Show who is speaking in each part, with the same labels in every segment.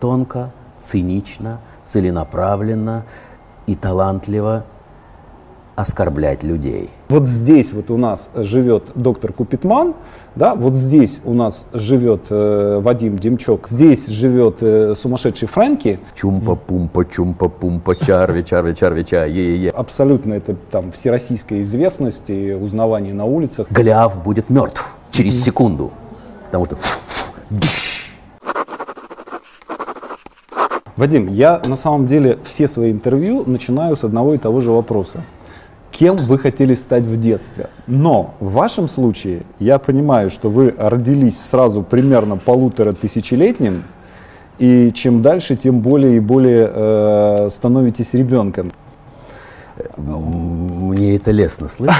Speaker 1: тонко, цинично, целенаправленно и талантливо оскорблять людей.
Speaker 2: Вот здесь вот у нас живет доктор Купитман, да, вот здесь у нас живет э, Вадим Демчок, здесь живет э, сумасшедший Фрэнки.
Speaker 1: Чумпа-пумпа, чумпа-пумпа, чарви, чарви, чарви, ча, е-е-е.
Speaker 2: Абсолютно это там всероссийская известность и узнавание на улицах.
Speaker 1: Голиаф будет мертв через секунду, потому что
Speaker 2: Вадим, я на самом деле все свои интервью начинаю с одного и того же вопроса. Кем вы хотели стать в детстве? Но в вашем случае я понимаю, что вы родились сразу примерно полутора тысячелетним, и чем дальше, тем более и более э, становитесь ребенком.
Speaker 1: Мне это лестно слышать.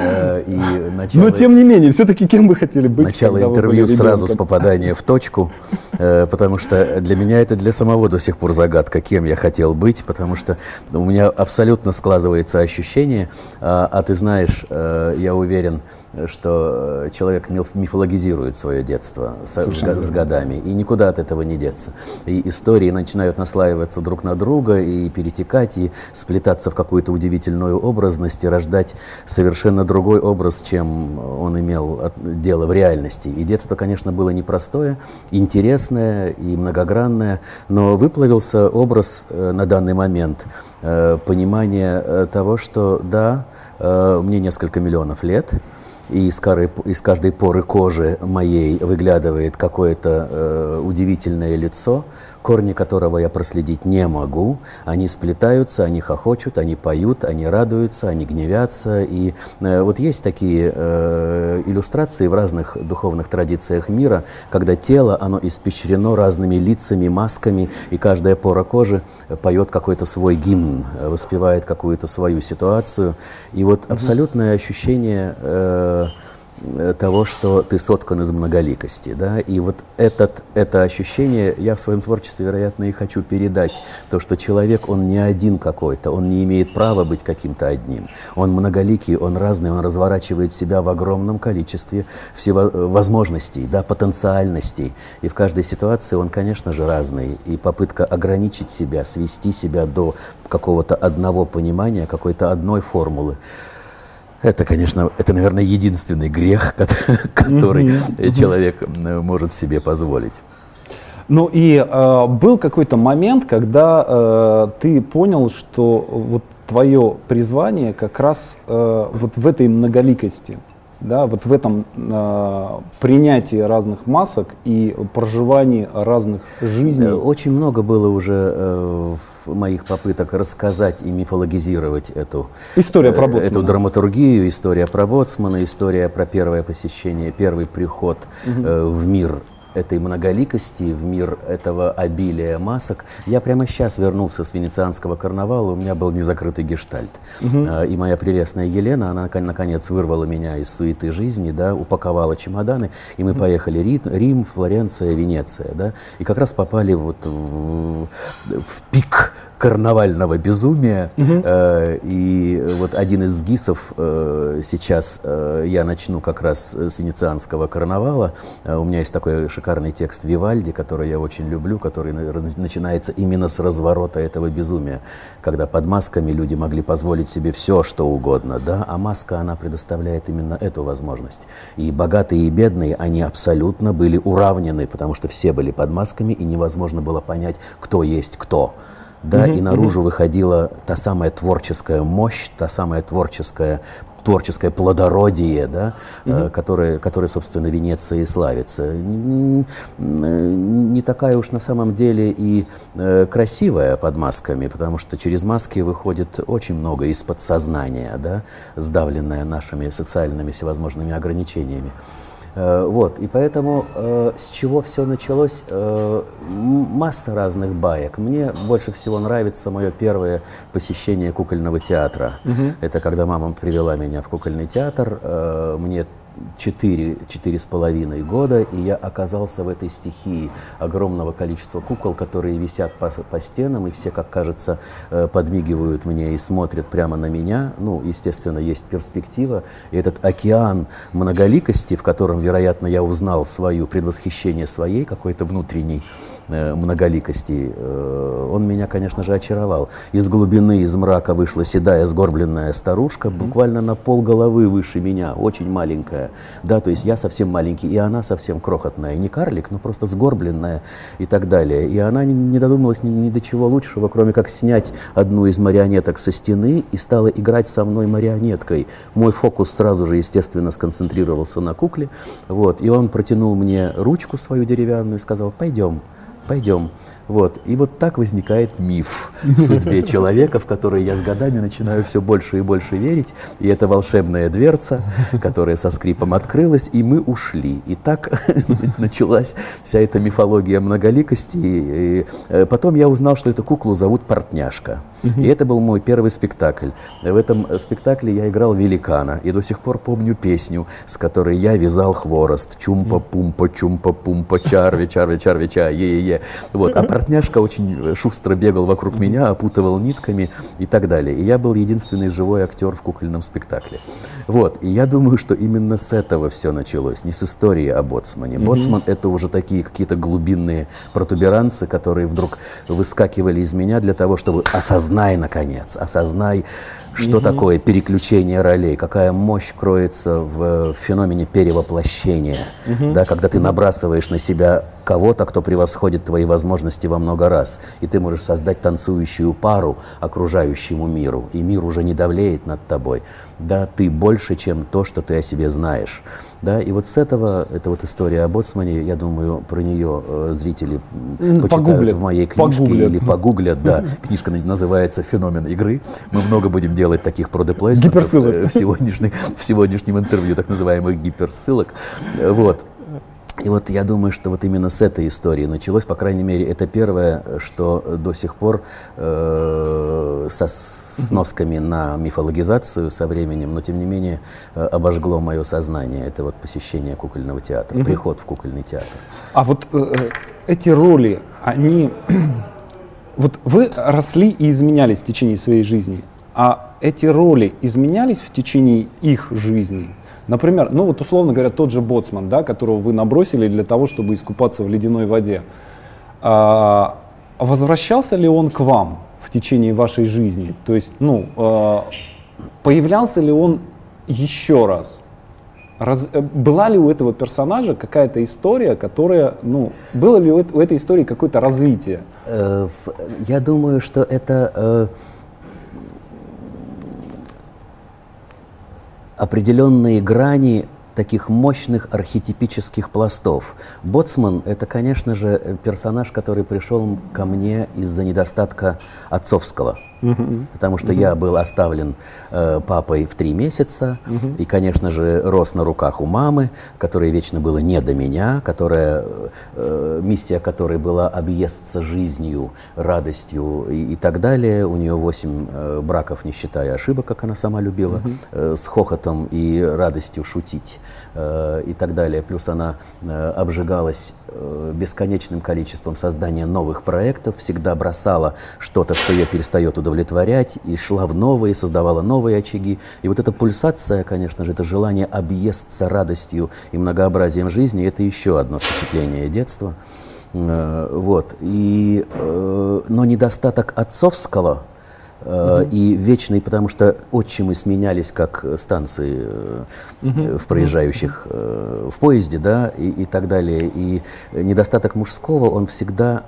Speaker 1: Э,
Speaker 2: и начало, Но тем не менее, все-таки кем вы хотели быть?
Speaker 1: Начало интервью сразу с попадания в точку, э, потому что для меня это для самого до сих пор загадка, кем я хотел быть, потому что у меня абсолютно складывается ощущение, а, а ты знаешь, э, я уверен, что человек мифологизирует свое детство с, с годами, и никуда от этого не деться. И истории начинают наслаиваться друг на друга и перетекать, и сплетаться в какую-то удивительную образность, и рождать совершенно другой образ, чем он имел дело в реальности. И детство, конечно, было непростое, интересное и многогранное, но выплавился образ э, на данный момент, э, понимание э, того, что да, мне несколько миллионов лет, и из, коры, из каждой поры кожи моей выглядывает какое-то э, удивительное лицо, корни которого я проследить не могу. Они сплетаются, они хохочут, они поют, они радуются, они гневятся. И э, вот есть такие э, иллюстрации в разных духовных традициях мира, когда тело, оно испещрено разными лицами, масками, и каждая пора кожи поет какой-то свой гимн, воспевает какую-то свою ситуацию. И вот абсолютное ощущение э, того, что ты соткан из многоликости. Да? И вот этот, это ощущение я в своем творчестве, вероятно, и хочу передать. То, что человек, он не один какой-то, он не имеет права быть каким-то одним. Он многоликий, он разный, он разворачивает себя в огромном количестве всего возможностей, да, потенциальностей. И в каждой ситуации он, конечно же, разный. И попытка ограничить себя, свести себя до какого-то одного понимания, какой-то одной формулы, это, конечно, это, наверное, единственный грех, который человек может себе позволить.
Speaker 2: Ну и э, был какой-то момент, когда э, ты понял, что вот твое призвание как раз э, вот в этой многоликости да, вот в этом э, принятии разных масок и проживании разных жизней. Э,
Speaker 1: очень много было уже э, в моих попыток рассказать и мифологизировать эту,
Speaker 2: История про
Speaker 1: э, эту драматургию, история про Боцмана, история про первое посещение, первый приход угу. э, в мир этой многоликости, в мир этого обилия масок. Я прямо сейчас вернулся с венецианского карнавала, у меня был незакрытый гештальт. Угу. И моя прелестная Елена, она наконец вырвала меня из суеты жизни, да, упаковала чемоданы, и мы угу. поехали Рим, Рим, Флоренция, Венеция. Да, и как раз попали вот в, в пик карнавального безумия. Угу. И вот один из гисов э, сейчас э, я начну как раз с венецианского карнавала. У меня есть такой шикарный текст Вивальди, который я очень люблю, который начинается именно с разворота этого безумия, когда под масками люди могли позволить себе все, что угодно, да, а маска, она предоставляет именно эту возможность. И богатые и бедные, они абсолютно были уравнены, потому что все были под масками, и невозможно было понять, кто есть кто да, mm-hmm. и наружу выходила та самая творческая мощь, та самая творческая творческое плодородие, да, mm-hmm. э, которое, которое, собственно, Венеция и славится. Не, не такая уж на самом деле и э, красивая под масками, потому что через маски выходит очень много из подсознания, да, сдавленное нашими социальными всевозможными ограничениями. Э, вот, и поэтому э, с чего все началось? Э, масса разных баек. Мне больше всего нравится мое первое посещение кукольного театра. Угу. Это когда мама привела меня в кукольный театр. Э, мне четыре, с половиной года, и я оказался в этой стихии огромного количества кукол, которые висят по, по стенам, и все, как кажется, э, подмигивают мне и смотрят прямо на меня. Ну, естественно, есть перспектива. И этот океан многоликости, в котором, вероятно, я узнал свою предвосхищение своей какой-то внутренней многоликости, э, он меня, конечно же, очаровал. Из глубины, из мрака вышла седая, сгорбленная старушка, буквально на пол головы выше меня, очень маленькая. Да, то есть я совсем маленький, и она совсем крохотная. Не карлик, но просто сгорбленная и так далее. И она не додумалась ни, ни до чего лучшего, кроме как снять одну из марионеток со стены и стала играть со мной марионеткой. Мой фокус сразу же, естественно, сконцентрировался на кукле. Вот, и он протянул мне ручку свою деревянную и сказал, пойдем, пойдем. Вот. И вот так возникает миф в судьбе человека, в который я с годами начинаю все больше и больше верить. И это волшебная дверца, которая со скрипом открылась, и мы ушли. И так началась вся эта мифология многоликости. И э, потом я узнал, что эту куклу зовут Портняшка. И это был мой первый спектакль. В этом спектакле я играл великана. И до сих пор помню песню, с которой я вязал хворост. Чумпа-пумпа, чумпа-пумпа, чарви, чарви, чарви, ча, е-е-е. Вот. А Портняшка очень шустро бегал вокруг меня, опутывал нитками и так далее. И я был единственный живой актер в кукольном спектакле. Вот. И я думаю, что именно с этого все началось, не с истории о Боцмане. Боцман — это уже такие какие-то глубинные протуберанцы, которые вдруг выскакивали из меня для того, чтобы осознай, наконец, осознай, что угу. такое переключение ролей, какая мощь кроется в феномене перевоплощения, угу. да, когда ты набрасываешь на себя кого-то, кто превосходит твои возможности во много раз, и ты можешь создать танцующую пару окружающему миру, и мир уже не давлеет над тобой. Да, ты больше, чем то, что ты о себе знаешь. Да, и вот с этого, это вот история о Боцмане, я думаю, про нее э, зрители почитают погуглят, в моей книжке погуглят. или погуглят, да. Книжка называется «Феномен игры». Мы много будем делать таких продеплейсментов э, в, в сегодняшнем интервью, так называемых гиперссылок. Вот. И вот я думаю, что вот именно с этой истории началось, по крайней мере, это первое, что до сих пор э, со сносками на мифологизацию со временем, но тем не менее э, обожгло мое сознание. Это вот посещение кукольного театра, приход в кукольный театр.
Speaker 2: А вот э, э эти роли, они... Вот вы росли и изменялись в течение своей жизни, а эти роли изменялись в течение их жизни? Например, ну вот условно говоря, тот же боцман, да, которого вы набросили для того, чтобы искупаться в ледяной воде. А, возвращался ли он к вам в течение вашей жизни? То есть, ну, а, появлялся ли он еще раз? Раз, э, была ли у этого персонажа какая-то история, которая, ну, было ли у, у этой истории какое-то развитие? Э,
Speaker 1: я думаю, что это э, определенные грани таких мощных архетипических пластов. Боцман — это, конечно же, персонаж, который пришел ко мне из-за недостатка отцовского угу. потому что угу. я был оставлен э, папой в три месяца угу. и, конечно же, рос на руках у мамы, которая вечно была не до меня, которая, э, миссия которой была объесться жизнью, радостью и, и так далее. У нее восемь э, браков, не считая ошибок, как она сама любила, угу. э, с хохотом и радостью шутить э, и так далее. Плюс она э, обжигалась э, бесконечным количеством создания новых проектов, всегда бросала что-то, что ее перестает удовлетворять и шла в новые, создавала новые очаги. И вот эта пульсация, конечно же, это желание объесться радостью и многообразием жизни, это еще одно впечатление детства. Вот. И, но недостаток отцовского – -huh. и вечный, потому что отчимы сменялись как станции uh -huh. в проезжающих в поезде, да, и, и так далее. И недостаток мужского, он всегда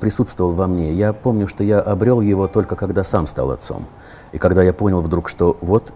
Speaker 1: присутствовал во мне. Я помню, что я обрел его только когда сам стал отцом. И когда я понял вдруг, что вот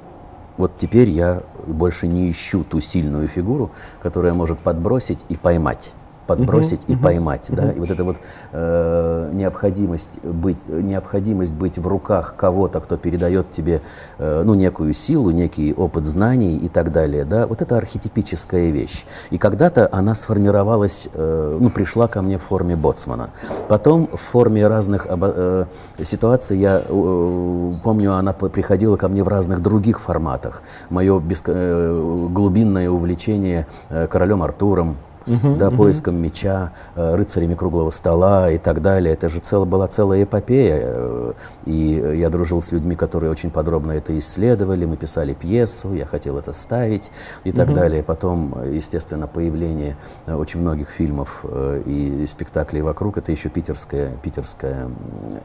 Speaker 1: вот теперь я больше не ищу ту сильную фигуру, которая может подбросить и поймать подбросить uh-huh, и uh-huh, поймать, uh-huh. да, и вот эта вот э, необходимость быть, необходимость быть в руках кого-то, кто передает тебе, э, ну, некую силу, некий опыт знаний и так далее, да, вот это архетипическая вещь. И когда-то она сформировалась, э, ну, пришла ко мне в форме боцмана. Потом в форме разных э, ситуаций, я э, помню, она приходила ко мне в разных других форматах. Мое беско- э, глубинное увлечение э, королем Артуром, угу, да, угу. поиском меча, э, рыцарями круглого стола и так далее. Это же цел, была целая эпопея. Э, и я дружил с людьми, которые очень подробно это исследовали. Мы писали пьесу, я хотел это ставить и так угу. далее. Потом, естественно, появление очень многих фильмов и спектаклей вокруг. Это еще питерская, питерская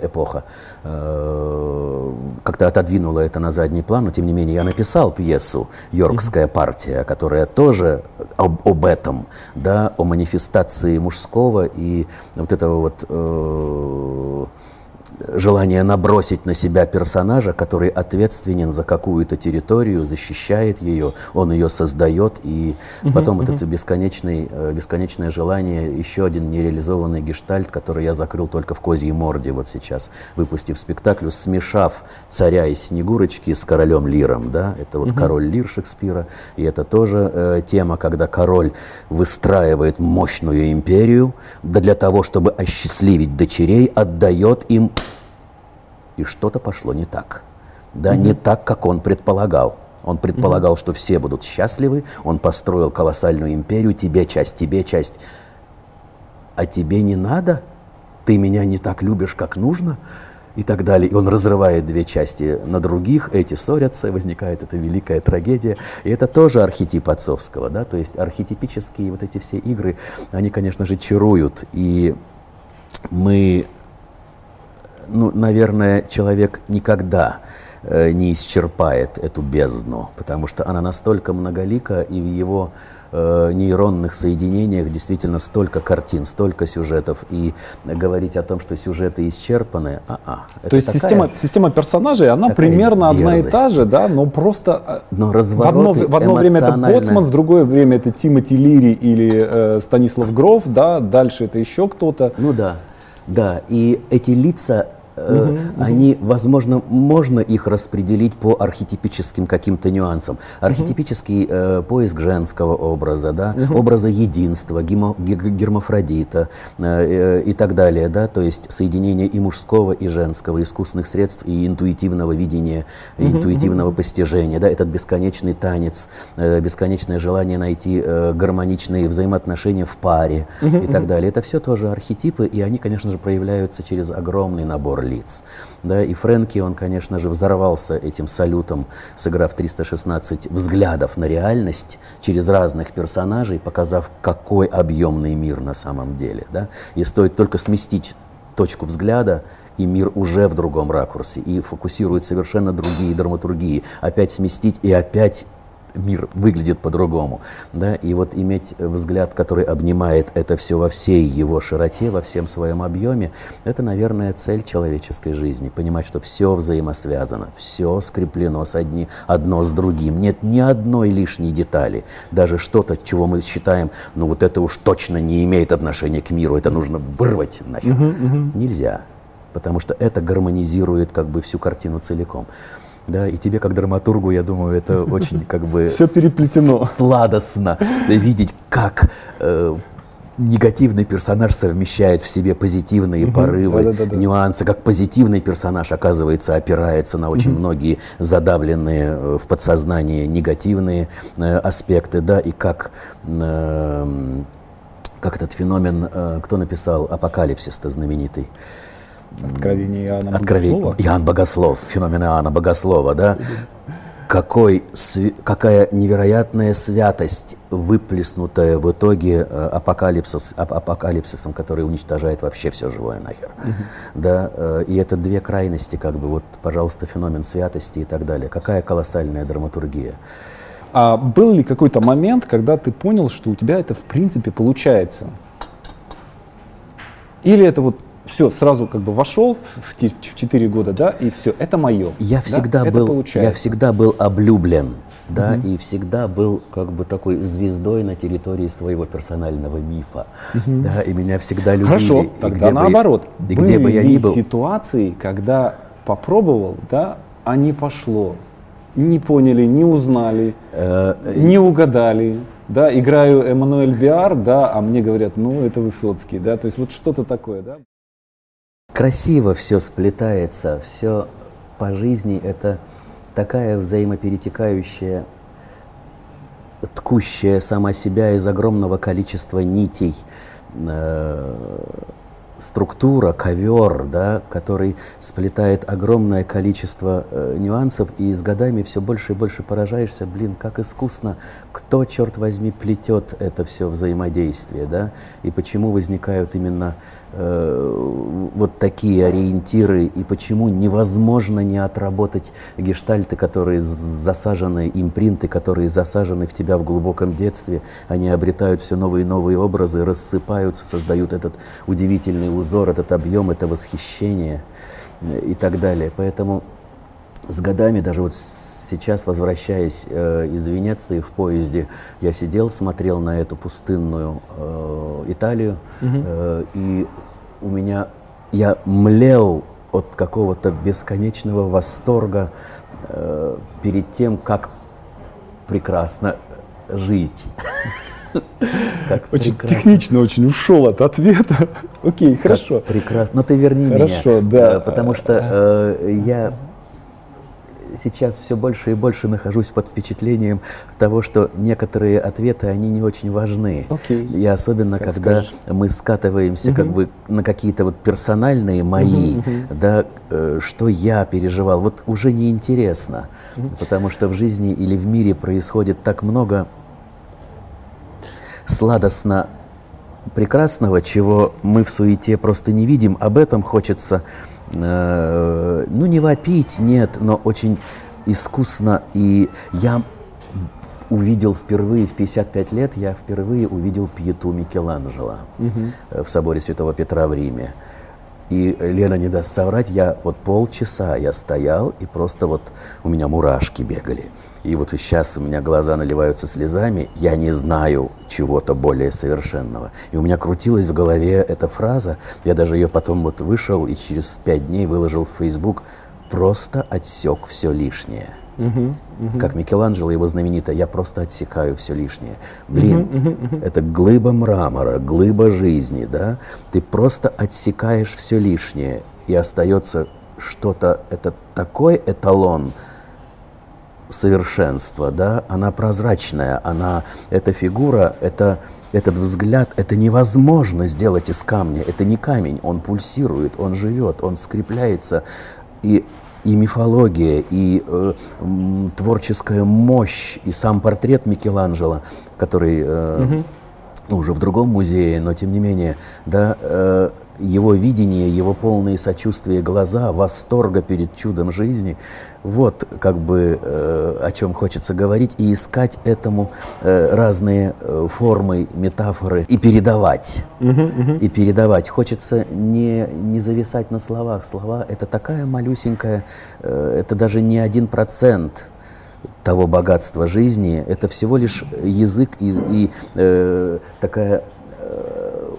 Speaker 1: эпоха. Как-то отодвинула это на задний план, но тем не менее я написал пьесу «Йоркская партия», которая тоже об, об этом да, о манифестации мужского и вот этого вот э, желание набросить на себя персонажа, который ответственен за какую-то территорию, защищает ее, он ее создает, и uh-huh, потом uh-huh. это бесконечный, э, бесконечное желание, еще один нереализованный гештальт, который я закрыл только в «Козьей морде» вот сейчас, выпустив спектакль, смешав царя из Снегурочки с королем Лиром, да, это вот uh-huh. король Лир Шекспира, и это тоже э, тема, когда король выстраивает мощную империю, да для того, чтобы осчастливить дочерей, отдает им и что-то пошло не так. Да, mm-hmm. не так, как он предполагал. Он предполагал, mm-hmm. что все будут счастливы, он построил колоссальную империю, тебе часть, тебе часть. А тебе не надо? Ты меня не так любишь, как нужно? И так далее. И он разрывает две части на других, эти ссорятся, возникает эта великая трагедия. И это тоже архетип отцовского, да, то есть архетипические вот эти все игры, они, конечно же, чаруют. И мы ну, наверное, человек никогда э, не исчерпает эту бездну, потому что она настолько многолика, и в его э, нейронных соединениях действительно столько картин, столько сюжетов, и говорить о том, что сюжеты исчерпаны, а-а.
Speaker 2: То есть такая, система, система персонажей, она примерно дерзость. одна и та же, да, но просто э,
Speaker 1: но в одно,
Speaker 2: в одно время это Боцман, в другое время это Тимоти Лири или э, Станислав Гров, да, дальше это еще кто-то.
Speaker 1: Ну да, да, и эти лица угу, они, возможно, можно их распределить по архетипическим каким-то нюансам. Архетипический угу. э, поиск женского образа, да, угу. образа единства, гимо, гермафродита э, э, и так далее, да, то есть соединение и мужского, и женского, искусственных средств, и интуитивного видения, угу, интуитивного угу. постижения, да, этот бесконечный танец, э, бесконечное желание найти э, гармоничные взаимоотношения в паре угу, и так далее. Это все тоже архетипы, и они, конечно же, проявляются через огромный набор лиц. Да, и Фрэнки, он, конечно же, взорвался этим салютом, сыграв 316 взглядов на реальность через разных персонажей, показав, какой объемный мир на самом деле. Да? И стоит только сместить точку взгляда, и мир уже в другом ракурсе, и фокусирует совершенно другие драматургии. Опять сместить и опять мир выглядит по-другому. Да? И вот иметь взгляд, который обнимает это все во всей его широте, во всем своем объеме, это, наверное, цель человеческой жизни. Понимать, что все взаимосвязано, все скреплено с одни, одно с другим. Нет ни одной лишней детали. Даже что-то, чего мы считаем, ну вот это уж точно не имеет отношения к миру, это нужно вырвать нахер. Угу, угу. Нельзя. Потому что это гармонизирует как бы всю картину целиком да, и тебе как драматургу, я думаю, это очень как бы
Speaker 2: все переплетено,
Speaker 1: сладостно видеть, как э, негативный персонаж совмещает в себе позитивные угу, порывы, да, да, да, нюансы, как позитивный персонаж, оказывается, опирается на очень угу. многие задавленные э, в подсознании негативные э, аспекты, да, и как э, как этот феномен, э, кто написал «Апокалипсис»-то знаменитый?
Speaker 2: Откровение Иоанна Откровение, Богослова.
Speaker 1: Иоанн Богослов, феномен Иоанна Богослова, да? Какой, какая невероятная святость, выплеснутая в итоге э, апокалипсис, апокалипсисом, который уничтожает вообще все живое нахер. Угу. Да? Э, и это две крайности, как бы, вот, пожалуйста, феномен святости и так далее. Какая колоссальная драматургия.
Speaker 2: А был ли какой-то момент, когда ты понял, что у тебя это в принципе получается? Или это вот все, сразу как бы вошел в, в 4 года, да, и все, это мое.
Speaker 1: Я всегда,
Speaker 2: да?
Speaker 1: был, я всегда был облюблен, да, угу. и всегда был как бы такой звездой на территории своего персонального мифа, угу. да, и меня всегда любили.
Speaker 2: Хорошо, тогда наоборот. Бы, и Были где бы я ни был. ситуации, когда попробовал, да, а не пошло, не поняли, не узнали, э, не угадали, да, играю Эммануэль Биар, да, а мне говорят, ну, это Высоцкий, да, то есть вот что-то такое, да
Speaker 1: красиво все сплетается, все по жизни. Это такая взаимоперетекающая ткущая сама себя из огромного количества нитей, э, структура, ковер, да, который сплетает огромное количество э, нюансов, и с годами все больше и больше поражаешься, блин, как искусно, кто, черт возьми, плетет это все взаимодействие, да, и почему возникают именно вот такие ориентиры, и почему невозможно не отработать гештальты, которые засажены, импринты, которые засажены в тебя в глубоком детстве, они обретают все новые и новые образы, рассыпаются, создают этот удивительный узор, этот объем, это восхищение э, и так далее. Поэтому с годами, даже вот сейчас, возвращаясь э, из Венеции в поезде, я сидел, смотрел на эту пустынную э, Италию, угу. э, и у меня, я млел от какого-то бесконечного восторга э, перед тем, как прекрасно жить.
Speaker 2: Как очень прекрасно. технично очень ушел от ответа. Окей, как хорошо.
Speaker 1: Прекрасно. Но ты верни хорошо, меня. Хорошо, да. Э, потому что э, я сейчас все больше и больше нахожусь под впечатлением того, что некоторые ответы, они не очень важны. Okay. И особенно, как когда скажешь. мы скатываемся uh-huh. как бы на какие-то вот персональные мои, uh-huh, uh-huh. да, э, что я переживал, вот уже неинтересно. Uh-huh. Потому что в жизни или в мире происходит так много сладостно прекрасного, чего мы в суете просто не видим. Об этом хочется, э, ну, не вопить, нет, но очень искусно. И я увидел впервые, в 55 лет, я впервые увидел пьету Микеланджело угу. в соборе Святого Петра в Риме. И Лена не даст соврать, я вот полчаса я стоял, и просто вот у меня мурашки бегали. И вот и сейчас у меня глаза наливаются слезами, я не знаю чего-то более совершенного. И у меня крутилась в голове эта фраза, я даже ее потом вот вышел и через пять дней выложил в Facebook, просто отсек все лишнее. Uh-huh, uh-huh. Как Микеланджело его знаменито, я просто отсекаю все лишнее. Блин, uh-huh, uh-huh. это глыба мрамора, глыба жизни, да? Ты просто отсекаешь все лишнее, и остается что-то, это такой эталон, совершенства, да, она прозрачная, она, эта фигура, это, этот взгляд, это невозможно сделать из камня, это не камень, он пульсирует, он живет, он скрепляется, и, и мифология, и э, творческая мощь, и сам портрет Микеланджело, который э, угу. уже в другом музее, но тем не менее, да, э, его видение, его полные сочувствия глаза, восторга перед чудом жизни. Вот как бы э, о чем хочется говорить и искать этому э, разные э, формы, метафоры и передавать. Uh-huh, uh-huh. И передавать. Хочется не, не зависать на словах. Слова — это такая малюсенькая, э, это даже не один процент того богатства жизни, это всего лишь язык и, и э, такая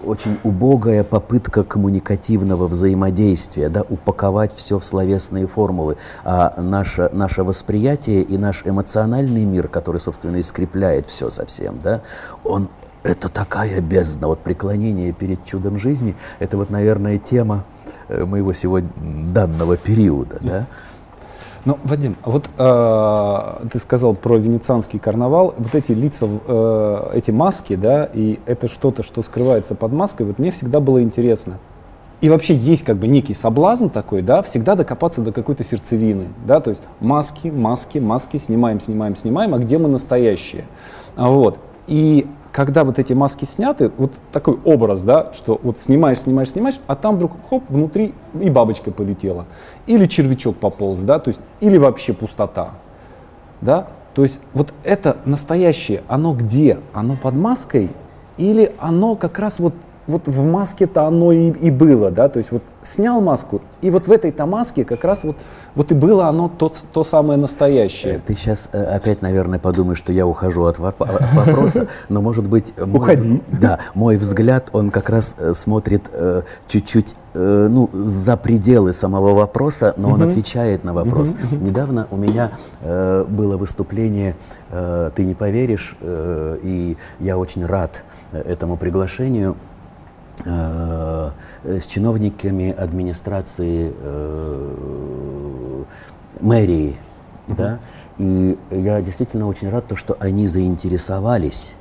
Speaker 1: очень убогая попытка коммуникативного взаимодействия, да, упаковать все в словесные формулы. А наше, наше восприятие и наш эмоциональный мир, который, собственно, и скрепляет все совсем, да, он это такая бездна, вот преклонение перед чудом жизни, это вот, наверное, тема э, моего сегодня данного периода, да.
Speaker 2: Ну, Вадим, вот э, ты сказал про венецианский карнавал, вот эти лица, э, эти маски, да, и это что-то, что скрывается под маской, вот мне всегда было интересно. И вообще есть как бы некий соблазн такой, да, всегда докопаться до какой-то сердцевины, да, то есть маски, маски, маски, снимаем, снимаем, снимаем, а где мы настоящие? Вот. И когда вот эти маски сняты, вот такой образ, да, что вот снимаешь, снимаешь, снимаешь, а там вдруг хоп, внутри и бабочка полетела, или червячок пополз, да, то есть, или вообще пустота, да, то есть вот это настоящее, оно где? Оно под маской или оно как раз вот вот в маске-то оно и, и было, да, то есть вот снял маску, и вот в этой-то маске как раз вот, вот и было оно то, то самое настоящее.
Speaker 1: Ты сейчас э, опять, наверное, подумаешь, что я ухожу от, от вопроса, но может быть...
Speaker 2: Уходи.
Speaker 1: Да, мой взгляд, он как раз э, смотрит э, чуть-чуть ну, за пределы самого вопроса, но он отвечает на вопрос. Недавно у меня было выступление, ты не поверишь, и я очень рад этому приглашению Э, с чиновниками администрации э, мэрии, uh-huh. да, и я действительно очень рад, то, что они заинтересовались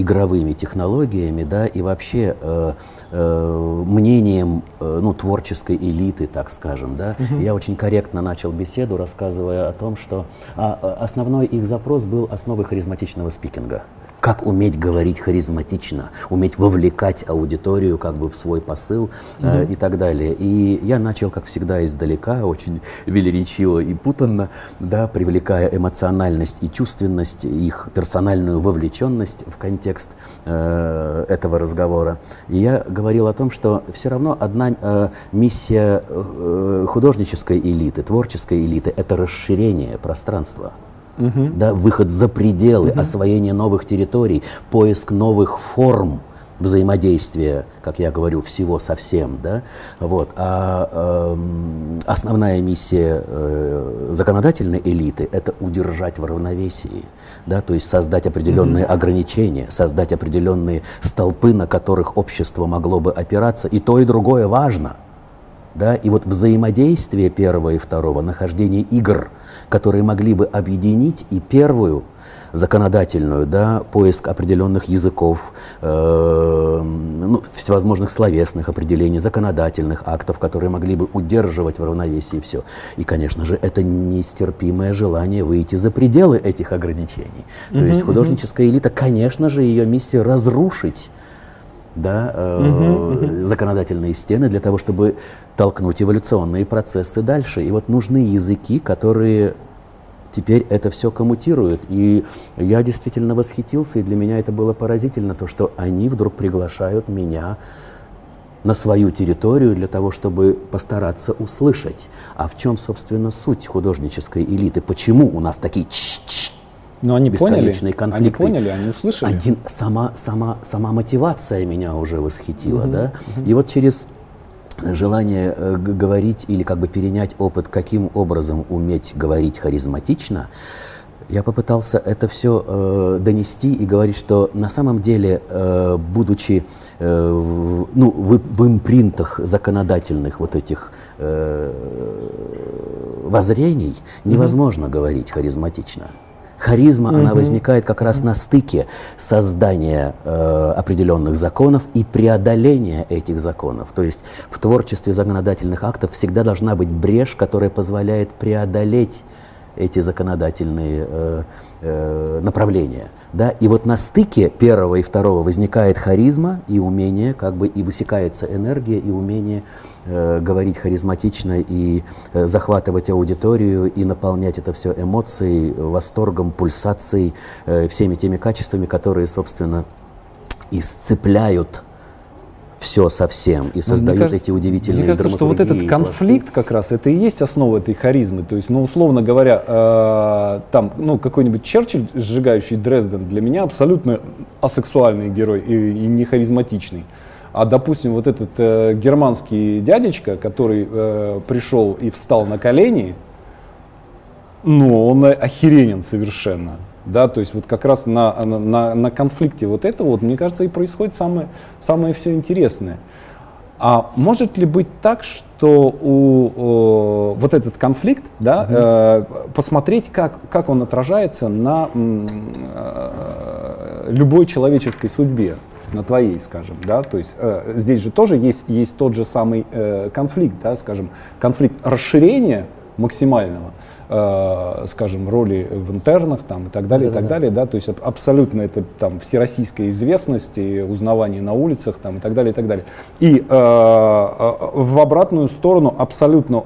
Speaker 1: игровыми технологиями, да, и вообще э, э, мнением э, ну, творческой элиты, так скажем. Да. Угу. Я очень корректно начал беседу, рассказывая о том, что а, основной их запрос был основой харизматичного спикинга как уметь говорить харизматично, уметь вовлекать аудиторию как бы в свой посыл mm-hmm. э, и так далее. И я начал, как всегда, издалека, очень велеречиво и путанно, да, привлекая эмоциональность и чувственность, их персональную вовлеченность в контекст э, этого разговора. И я говорил о том, что все равно одна э, миссия э, художнической элиты, творческой элиты – это расширение пространства угу. да, выход за пределы, угу. освоение новых территорий, поиск новых форм взаимодействия, как я говорю, всего со всем, да, вот, а э, основная миссия э, законодательной элиты – это удержать в равновесии, да, то есть создать определенные mm-hmm. ограничения, создать определенные столпы, на которых общество могло бы опираться, и то, и другое важно – да, и вот взаимодействие первого и второго, нахождение игр, которые могли бы объединить и первую законодательную, да, поиск определенных языков, э, ну, всевозможных словесных определений, законодательных актов, которые могли бы удерживать в равновесии все. И, конечно же, это нестерпимое желание выйти за пределы этих ограничений. То есть художническая элита, конечно же, ее миссия разрушить да, э, законодательные стены для того, чтобы толкнуть эволюционные процессы дальше. И вот нужны языки, которые теперь это все коммутируют. И я действительно восхитился, и для меня это было поразительно, то, что они вдруг приглашают меня на свою территорию для того, чтобы постараться услышать, а в чем, собственно, суть художнической элиты, почему у нас такие ч -ч
Speaker 2: но они поняли,
Speaker 1: конфликты.
Speaker 2: Они поняли, они услышали.
Speaker 1: Один, сама, сама, сама мотивация меня уже восхитила, угу, да. Угу. И вот через желание э, говорить или как бы перенять опыт, каким образом уметь говорить харизматично, я попытался это все э, донести и говорить, что на самом деле, э, будучи э, в, ну, в, в импринтах законодательных вот этих э, воззрений, невозможно mm-hmm. говорить харизматично. Харизма, угу. она возникает как раз на стыке создания э, определенных законов и преодоления этих законов. То есть в творчестве законодательных актов всегда должна быть брешь, которая позволяет преодолеть эти законодательные э, э, направления. Да? И вот на стыке первого и второго возникает харизма и умение, как бы и высекается энергия и умение говорить харизматично и э, захватывать аудиторию и наполнять это все эмоцией, восторгом, пульсацией, э, всеми теми качествами, которые, собственно, исцепляют все совсем и создают кажется, эти удивительные
Speaker 2: Мне кажется, что вот этот конфликт как раз, это и есть основа этой харизмы. То есть, ну, условно говоря, э, там, ну, какой-нибудь Черчилль, сжигающий Дрезден, для меня абсолютно асексуальный герой и, и не харизматичный. А, допустим, вот этот э, германский дядечка, который э, пришел и встал на колени, ну, он охеренен совершенно да, то есть вот как раз на, на, на конфликте вот этого, вот, мне кажется, и происходит самое, самое все интересное. А может ли быть так, что у, о, вот этот конфликт, да, э, посмотреть, как, как он отражается на э, любой человеческой судьбе, на твоей, скажем, да, то есть э, здесь же тоже есть, есть тот же самый э, конфликт, да, скажем, конфликт расширения максимального, э, скажем, роли в интернах там, и так далее, да, и так да, далее, да, то есть абсолютно это там всероссийская известность, и узнавание на улицах там, и так далее, и так далее. И э, э, в обратную сторону абсолютно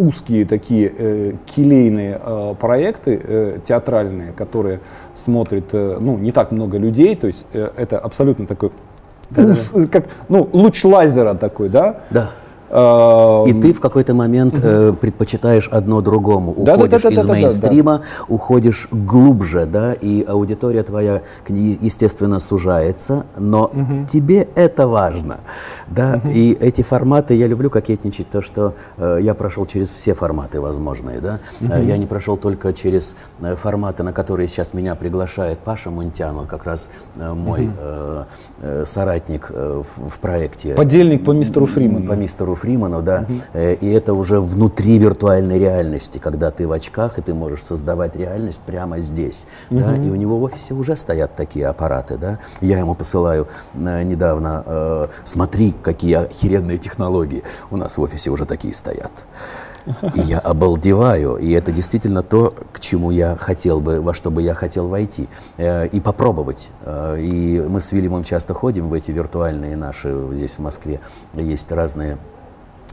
Speaker 2: узкие такие э, келейные э, проекты э, театральные, которые смотрит э, ну, не так много людей, то есть э, это абсолютно такой да, уз, да. как ну луч лазера такой, да?
Speaker 1: Да. И ты в какой-то момент э, предпочитаешь одно другому. Уходишь да, да, да, из да, мейнстрима, да, да. уходишь глубже, да, и аудитория твоя, естественно, сужается, но угу. тебе это важно. Да, угу. и эти форматы, я люблю кокетничать, то, что э, я прошел через все форматы возможные, да. Угу. Я не прошел только через э, форматы, на которые сейчас меня приглашает Паша Мунтян, он как раз э, мой э, соратник в, в проекте.
Speaker 2: Подельник по мистеру Фриману.
Speaker 1: По мистеру Фриману, да, э, и это уже внутри виртуальной реальности, когда ты в очках, и ты можешь создавать реальность прямо здесь, да, и у него в офисе уже стоят такие аппараты, да, я ему посылаю э, недавно, э, смотри, какие охеренные технологии, у нас в офисе уже такие стоят. И я обалдеваю. И это действительно то, к чему я хотел бы, во что бы я хотел войти. Э, и попробовать. Э, и мы с Вильямом часто ходим в эти виртуальные наши, здесь в Москве есть разные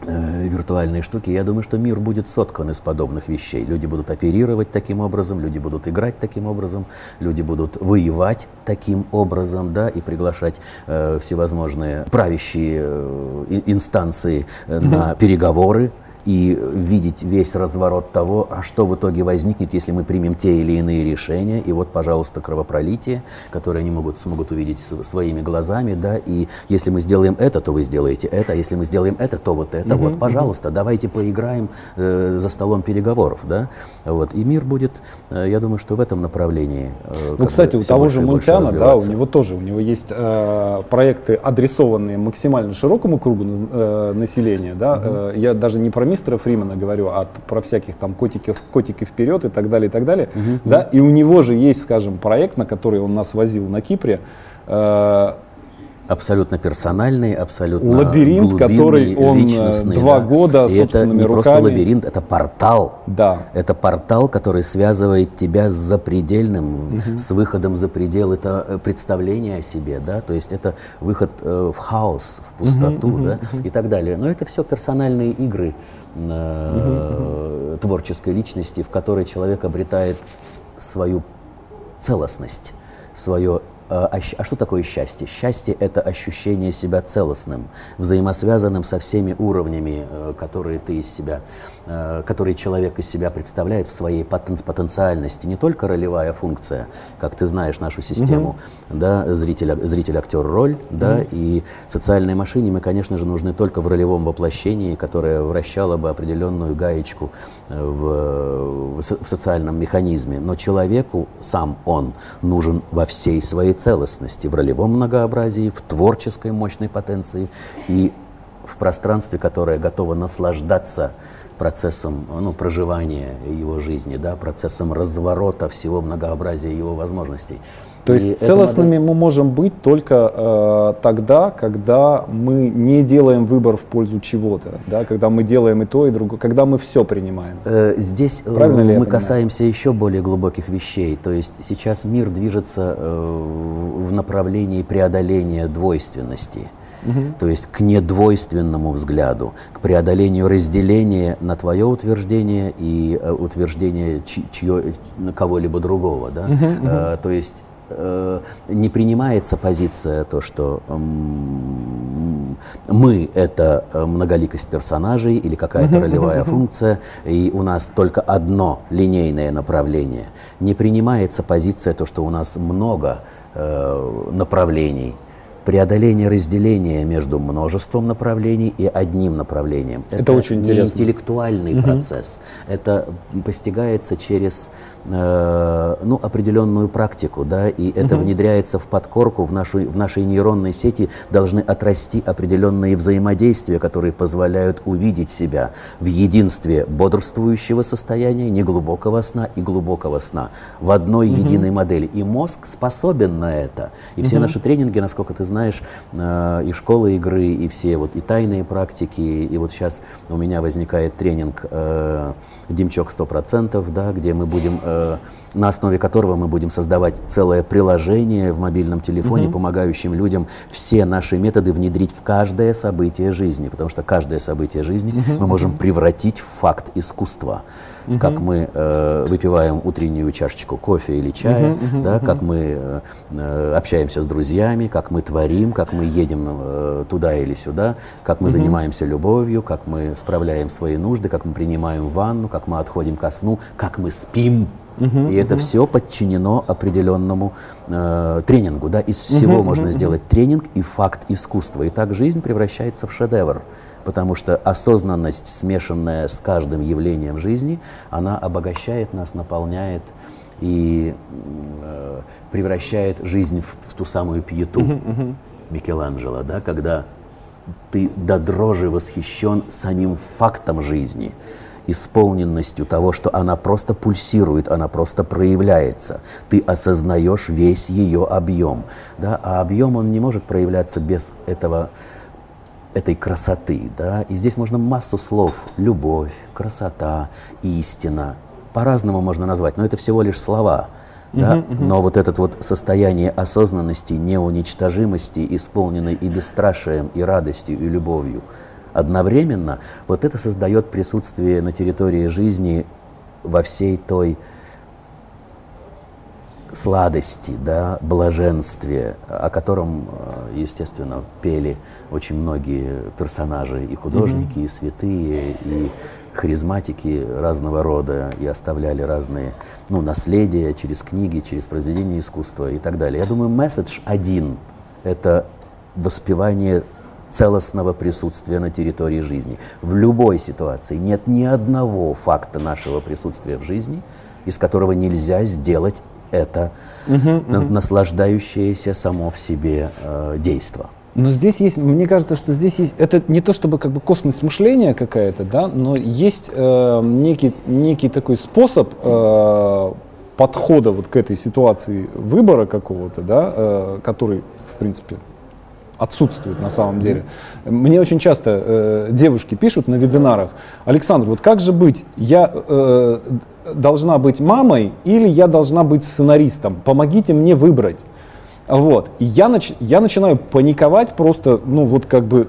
Speaker 1: виртуальные штуки. Я думаю, что мир будет соткан из подобных вещей. Люди будут оперировать таким образом, люди будут играть таким образом, люди будут воевать таким образом, да, и приглашать э, всевозможные правящие э, инстанции э, на переговоры и видеть весь разворот того, а что в итоге возникнет, если мы примем те или иные решения. И вот, пожалуйста, кровопролитие, которое они могут, смогут увидеть своими глазами, да, и если мы сделаем это, то вы сделаете это, а если мы сделаем это, то вот это, вот, пожалуйста, давайте поиграем э, за столом переговоров, да, вот, и мир будет, э, я думаю, что в этом направлении.
Speaker 2: Э, ну, кстати, у того же Мультяна, да, у него тоже, у него есть э, проекты, адресованные максимально широкому кругу э, населения, да, угу. э, я даже не про мистера Фримена говорю, а про всяких там котиков, котики вперед и так далее, и так далее. Uh-huh, да? И у него же есть, скажем, проект, на который он нас возил на Кипре.
Speaker 1: Э, абсолютно персональный, абсолютно
Speaker 2: лабиринт, который он э, два да. года
Speaker 1: и это не руками. просто лабиринт, это портал.
Speaker 2: Да.
Speaker 1: Это портал, который связывает тебя с запредельным, угу. с выходом за предел. Это представление о себе, да, то есть это выход э, в хаос, в пустоту, угу, да, угу. и так далее. Но это все персональные игры э, угу. творческой личности, в которой человек обретает свою целостность, свое а, а, а что такое счастье? Счастье – это ощущение себя целостным, взаимосвязанным со всеми уровнями, э, которые ты из себя, э, которые человек из себя представляет в своей потен потенциальности. Не только ролевая функция, как ты знаешь нашу систему, mm-hmm. да, зритель, зритель, актер, роль, mm-hmm. да, и социальной машине мы, конечно же, нужны только в ролевом воплощении, которое вращало бы определенную гаечку э, в, в социальном механизме. Но человеку сам он нужен во всей своей целостности, в ролевом многообразии, в творческой мощной потенции и в пространстве, которое готово наслаждаться процессом ну, проживания его жизни, да, процессом разворота всего многообразия его возможностей.
Speaker 2: То есть и целостными модель... мы можем быть только э, тогда, когда мы не делаем выбор в пользу чего-то, да, когда мы делаем и то, и другое, когда мы все принимаем.
Speaker 1: Э, здесь э, Правильно мы касаемся еще более глубоких вещей. То есть сейчас мир движется э, в направлении преодоления двойственности. Угу. То есть к недвойственному взгляду, к преодолению разделения на твое утверждение и э, утверждение кого-либо другого. Да? Угу, угу. То есть Э, не принимается позиция то, что мы это э, многоликость персонажей или какая-то ролевая функция, и у нас только одно линейное направление. Не принимается позиция то, что у нас много э, направлений преодоление разделения между множеством направлений и одним направлением.
Speaker 2: Это, это очень
Speaker 1: не
Speaker 2: интересно.
Speaker 1: интеллектуальный угу. процесс. Это постигается через э, ну, определенную практику, да, и это угу. внедряется в подкорку, в, нашу, в нашей нейронной сети должны отрасти определенные взаимодействия, которые позволяют увидеть себя в единстве бодрствующего состояния, неглубокого сна и глубокого сна в одной угу. единой модели. И мозг способен на это. И угу. все наши тренинги, насколько ты знаешь, знаешь, э, и школы игры, и все вот и тайные практики, и вот сейчас у меня возникает тренинг э, «Димчок 100%», да, где мы будем, э, на основе которого мы будем создавать целое приложение в мобильном телефоне, угу. помогающим людям все наши методы внедрить в каждое событие жизни, потому что каждое событие жизни угу. мы можем превратить в факт искусства угу. как мы э, выпиваем утреннюю чашечку кофе или чая, угу, да, угу. как мы э, общаемся с друзьями, как мы творим, как мы едем э, туда или сюда, как мы угу. занимаемся любовью, как мы справляем свои нужды, как мы принимаем ванну, как мы отходим ко сну, как мы спим. Uh-huh, и это uh-huh. все подчинено определенному э, тренингу. Да? Из всего uh-huh, можно uh-huh. сделать тренинг и факт искусства. И так жизнь превращается в шедевр потому что осознанность, смешанная с каждым явлением жизни, она обогащает нас, наполняет и э, превращает жизнь в, в ту самую пьету uh-huh, uh-huh. Микеланджело, да, когда ты до дрожи восхищен самим фактом жизни, исполненностью того, что она просто пульсирует, она просто проявляется. Ты осознаешь весь ее объем. Да? А объем, он не может проявляться без этого этой красоты. Да? И здесь можно массу слов. Любовь, красота, истина. По-разному можно назвать, но это всего лишь слова. Да? Uh-huh, uh-huh. Но вот это вот состояние осознанности, неуничтожимости, исполненной и бесстрашием, и радостью, и любовью, одновременно, вот это создает присутствие на территории жизни во всей той сладости, да, блаженстве, о котором, э, естественно, пели очень многие персонажи, и художники, mm-hmm. и святые, и харизматики разного рода, и оставляли разные ну, наследия через книги, через произведения искусства и так далее. Я думаю, месседж один – это воспевание целостного присутствия на территории жизни. В любой ситуации нет ни одного факта нашего присутствия в жизни, из которого нельзя сделать это угу, угу. наслаждающееся само в себе э, действо.
Speaker 2: Но здесь есть, мне кажется, что здесь есть, это не то чтобы как бы косность мышления какая-то, да, но есть э, некий, некий такой способ э, подхода вот к этой ситуации выбора какого-то, да, э, который, в принципе, отсутствует на самом деле. Мне очень часто э, девушки пишут на вебинарах, Александр, вот как же быть, я э, должна быть мамой или я должна быть сценаристом, помогите мне выбрать. Вот, я, нач, я начинаю паниковать просто, ну вот как бы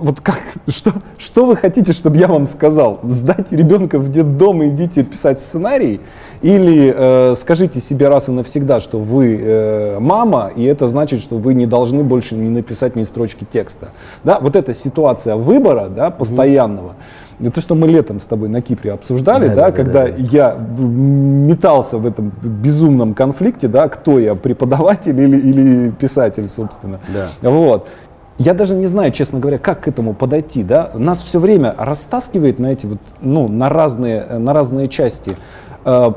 Speaker 2: вот как, что, что вы хотите, чтобы я вам сказал? Сдать ребенка в детдом и идите писать сценарий? Или э, скажите себе раз и навсегда, что вы э, мама, и это значит, что вы не должны больше не написать ни строчки текста. Да? Вот эта ситуация выбора да, постоянного, mm-hmm. то, что мы летом с тобой на Кипре обсуждали, да, да, да, когда да, да. я метался в этом безумном конфликте, да, кто я, преподаватель или, или писатель, собственно. Да. Вот. Я даже не знаю, честно говоря, как к этому подойти. Да? Нас все время растаскивает на эти вот, ну, на разные, на разные части. Э,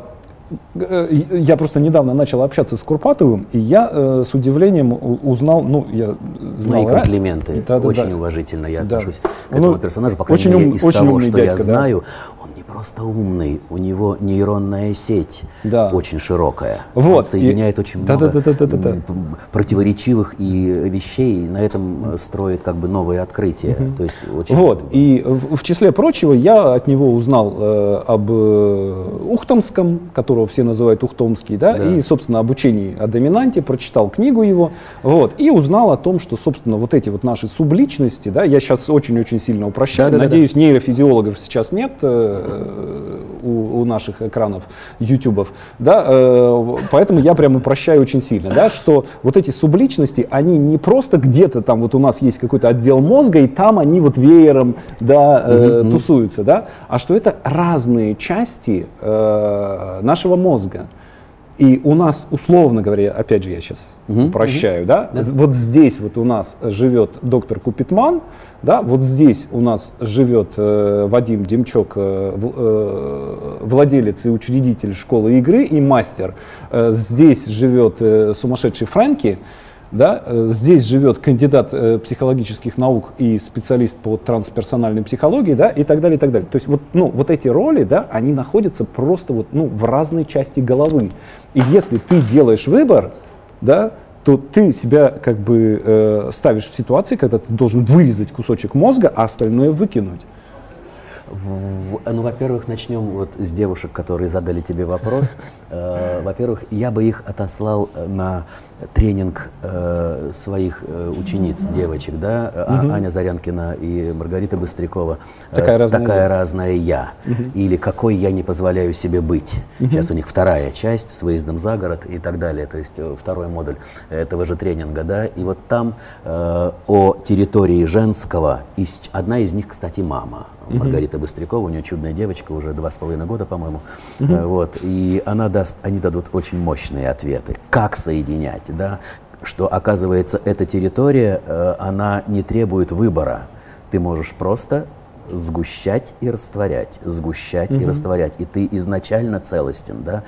Speaker 2: э, я просто недавно начал общаться с Курпатовым, и я э, с удивлением узнал, ну, я
Speaker 1: знал... Мои комплименты. Да, да, очень да. уважительно я да. отношусь к этому ну, персонажу, по крайней очень мере, из очень того, что дядька, я да. знаю. Он просто умный, у него нейронная сеть да. очень широкая. Вот. Он соединяет и... очень много да, да, да, да, да, да. противоречивых и вещей, и на этом строит как бы новые открытия. Угу. То есть
Speaker 2: очень... Вот, и в, в числе прочего я от него узнал э, об э, Ухтомском, которого все называют Ухтомский, да, да, и, собственно, обучении о доминанте, прочитал книгу его, вот, и узнал о том, что, собственно, вот эти вот наши субличности, да, я сейчас очень-очень сильно упрощаю, да, да, надеюсь, да. нейрофизиологов сейчас нет, э, у, у наших экранов ютубов, да, э, поэтому я прям упрощаю очень сильно, да, что вот эти субличности, они не просто где-то там вот у нас есть какой-то отдел мозга, и там они вот веером, да, э, mm-hmm. тусуются, да, а что это разные части э, нашего мозга. И у нас, условно говоря, опять же, я сейчас угу, прощаю, угу. Да? да, вот здесь вот у нас живет доктор Купитман, да, вот здесь у нас живет э, Вадим Демчок, э, э, владелец и учредитель школы игры и мастер. Э, здесь живет э, сумасшедший Фрэнки, да, э, здесь живет кандидат э, психологических наук и специалист по трансперсональной психологии, да, и так далее, и так далее. То есть вот, ну, вот эти роли, да, они находятся просто вот, ну, в разной части головы. И если ты делаешь выбор, да, то ты себя как бы э, ставишь в ситуации, когда ты должен вырезать кусочек мозга, а остальное выкинуть.
Speaker 1: Ну, во-первых, начнем вот с девушек, которые задали тебе вопрос. Э, во-первых, я бы их отослал на тренинг э, своих э, учениц, девочек, да, угу. Аня Зарянкина и Маргарита Быстрякова.
Speaker 2: Такая разная,
Speaker 1: такая я. разная я. Угу. Или какой я не позволяю себе быть. Угу. Сейчас у них вторая часть с выездом за город и так далее. То есть второй модуль этого же тренинга, да. И вот там э, о территории женского, одна из них, кстати, мама. Маргарита Быстрякова, у нее чудная девочка, уже два с половиной года, по-моему. Uh-huh. Вот, и она даст, они дадут очень мощные ответы. Как соединять, да? Что, оказывается, эта территория, э, она не требует выбора. Ты можешь просто сгущать и растворять, сгущать угу. и растворять, и ты изначально целостен, да.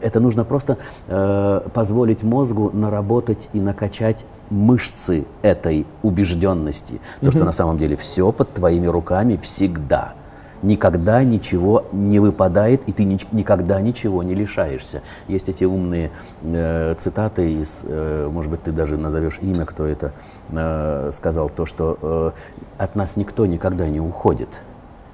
Speaker 1: Это нужно просто э, позволить мозгу наработать и накачать мышцы этой убежденности, то, что на самом деле все под твоими руками всегда – никогда ничего не выпадает, и ты ни, никогда ничего не лишаешься. Есть эти умные э, цитаты из, э, может быть, ты даже назовешь имя, кто это э, сказал, то, что э, от нас никто никогда не уходит.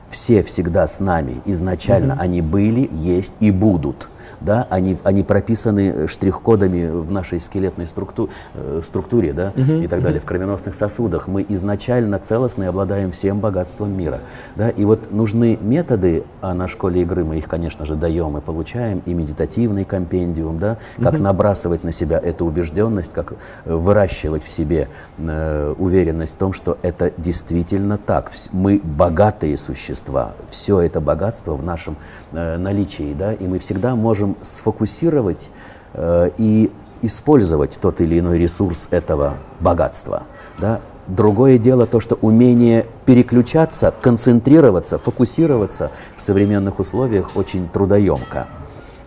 Speaker 1: Все всегда с нами. Изначально mm-hmm. они были, есть и будут да, они, они прописаны штрих-кодами в нашей скелетной структу, э, структуре да, угу, и так далее, в кровеносных сосудах. Мы изначально целостны и обладаем всем богатством мира. Да, и вот нужны методы, а на школе игры мы их, конечно же, даем и получаем, и медитативный компендиум, да, как угу. набрасывать на себя эту убежденность, как выращивать в себе э, уверенность в том, что это действительно так. Мы богатые существа, все это богатство в нашем э, наличии, да, и мы всегда можем сфокусировать э, и использовать тот или иной ресурс этого богатства. Да? Другое дело то, что умение переключаться, концентрироваться, фокусироваться в современных условиях очень трудоемко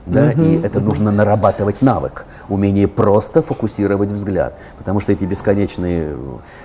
Speaker 1: да, угу. и это нужно нарабатывать навык, умение просто фокусировать взгляд, потому что эти бесконечные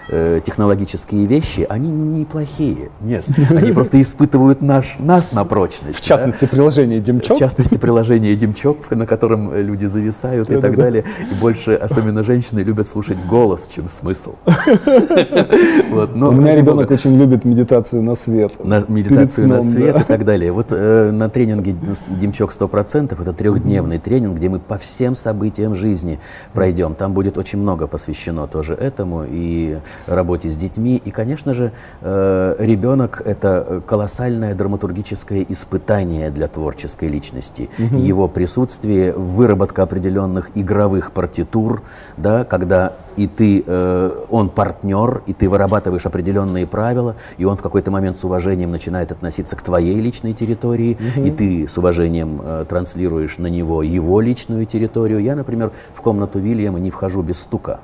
Speaker 1: э, технологические вещи, они неплохие, нет, они просто испытывают наш, нас на прочность.
Speaker 2: В частности, да? приложение Демчок.
Speaker 1: В частности, приложение Демчок, на котором люди зависают и так далее, и больше, особенно женщины, любят слушать голос, чем смысл.
Speaker 2: У меня ребенок очень любит медитацию на свет.
Speaker 1: Медитацию на свет и так далее. Вот э, на тренинге Демчок 100% это это трехдневный тренинг, где мы по всем событиям жизни пройдем. Там будет очень много посвящено тоже этому и работе с детьми. И, конечно же, э, ребенок — это колоссальное драматургическое испытание для творческой личности. Угу. Его присутствие, выработка определенных игровых партитур, да, когда и ты, э, он партнер, и ты вырабатываешь определенные правила, и он в какой-то момент с уважением начинает относиться к твоей личной территории, угу. и ты с уважением э, транслируешь на него его личную территорию. Я, например, в комнату Вильяма не вхожу без стука.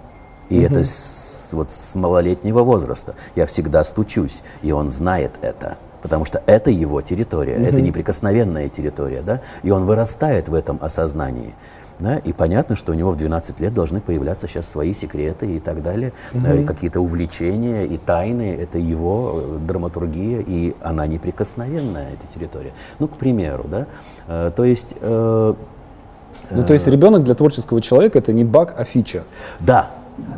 Speaker 1: И угу. это с, вот с малолетнего возраста. Я всегда стучусь, и он знает это потому что это его территория, mm это неприкосновенная территория, да, и он вырастает в этом осознании. Да? И понятно, что у него в 12 лет должны появляться сейчас свои секреты и так далее, угу. какие-то увлечения и тайны. Это его э, драматургия, и она неприкосновенная, эта территория. Ну, к примеру, да. Э, то есть... Э,
Speaker 2: ну, то есть ребенок для творческого человека это не баг, а фича.
Speaker 1: Да,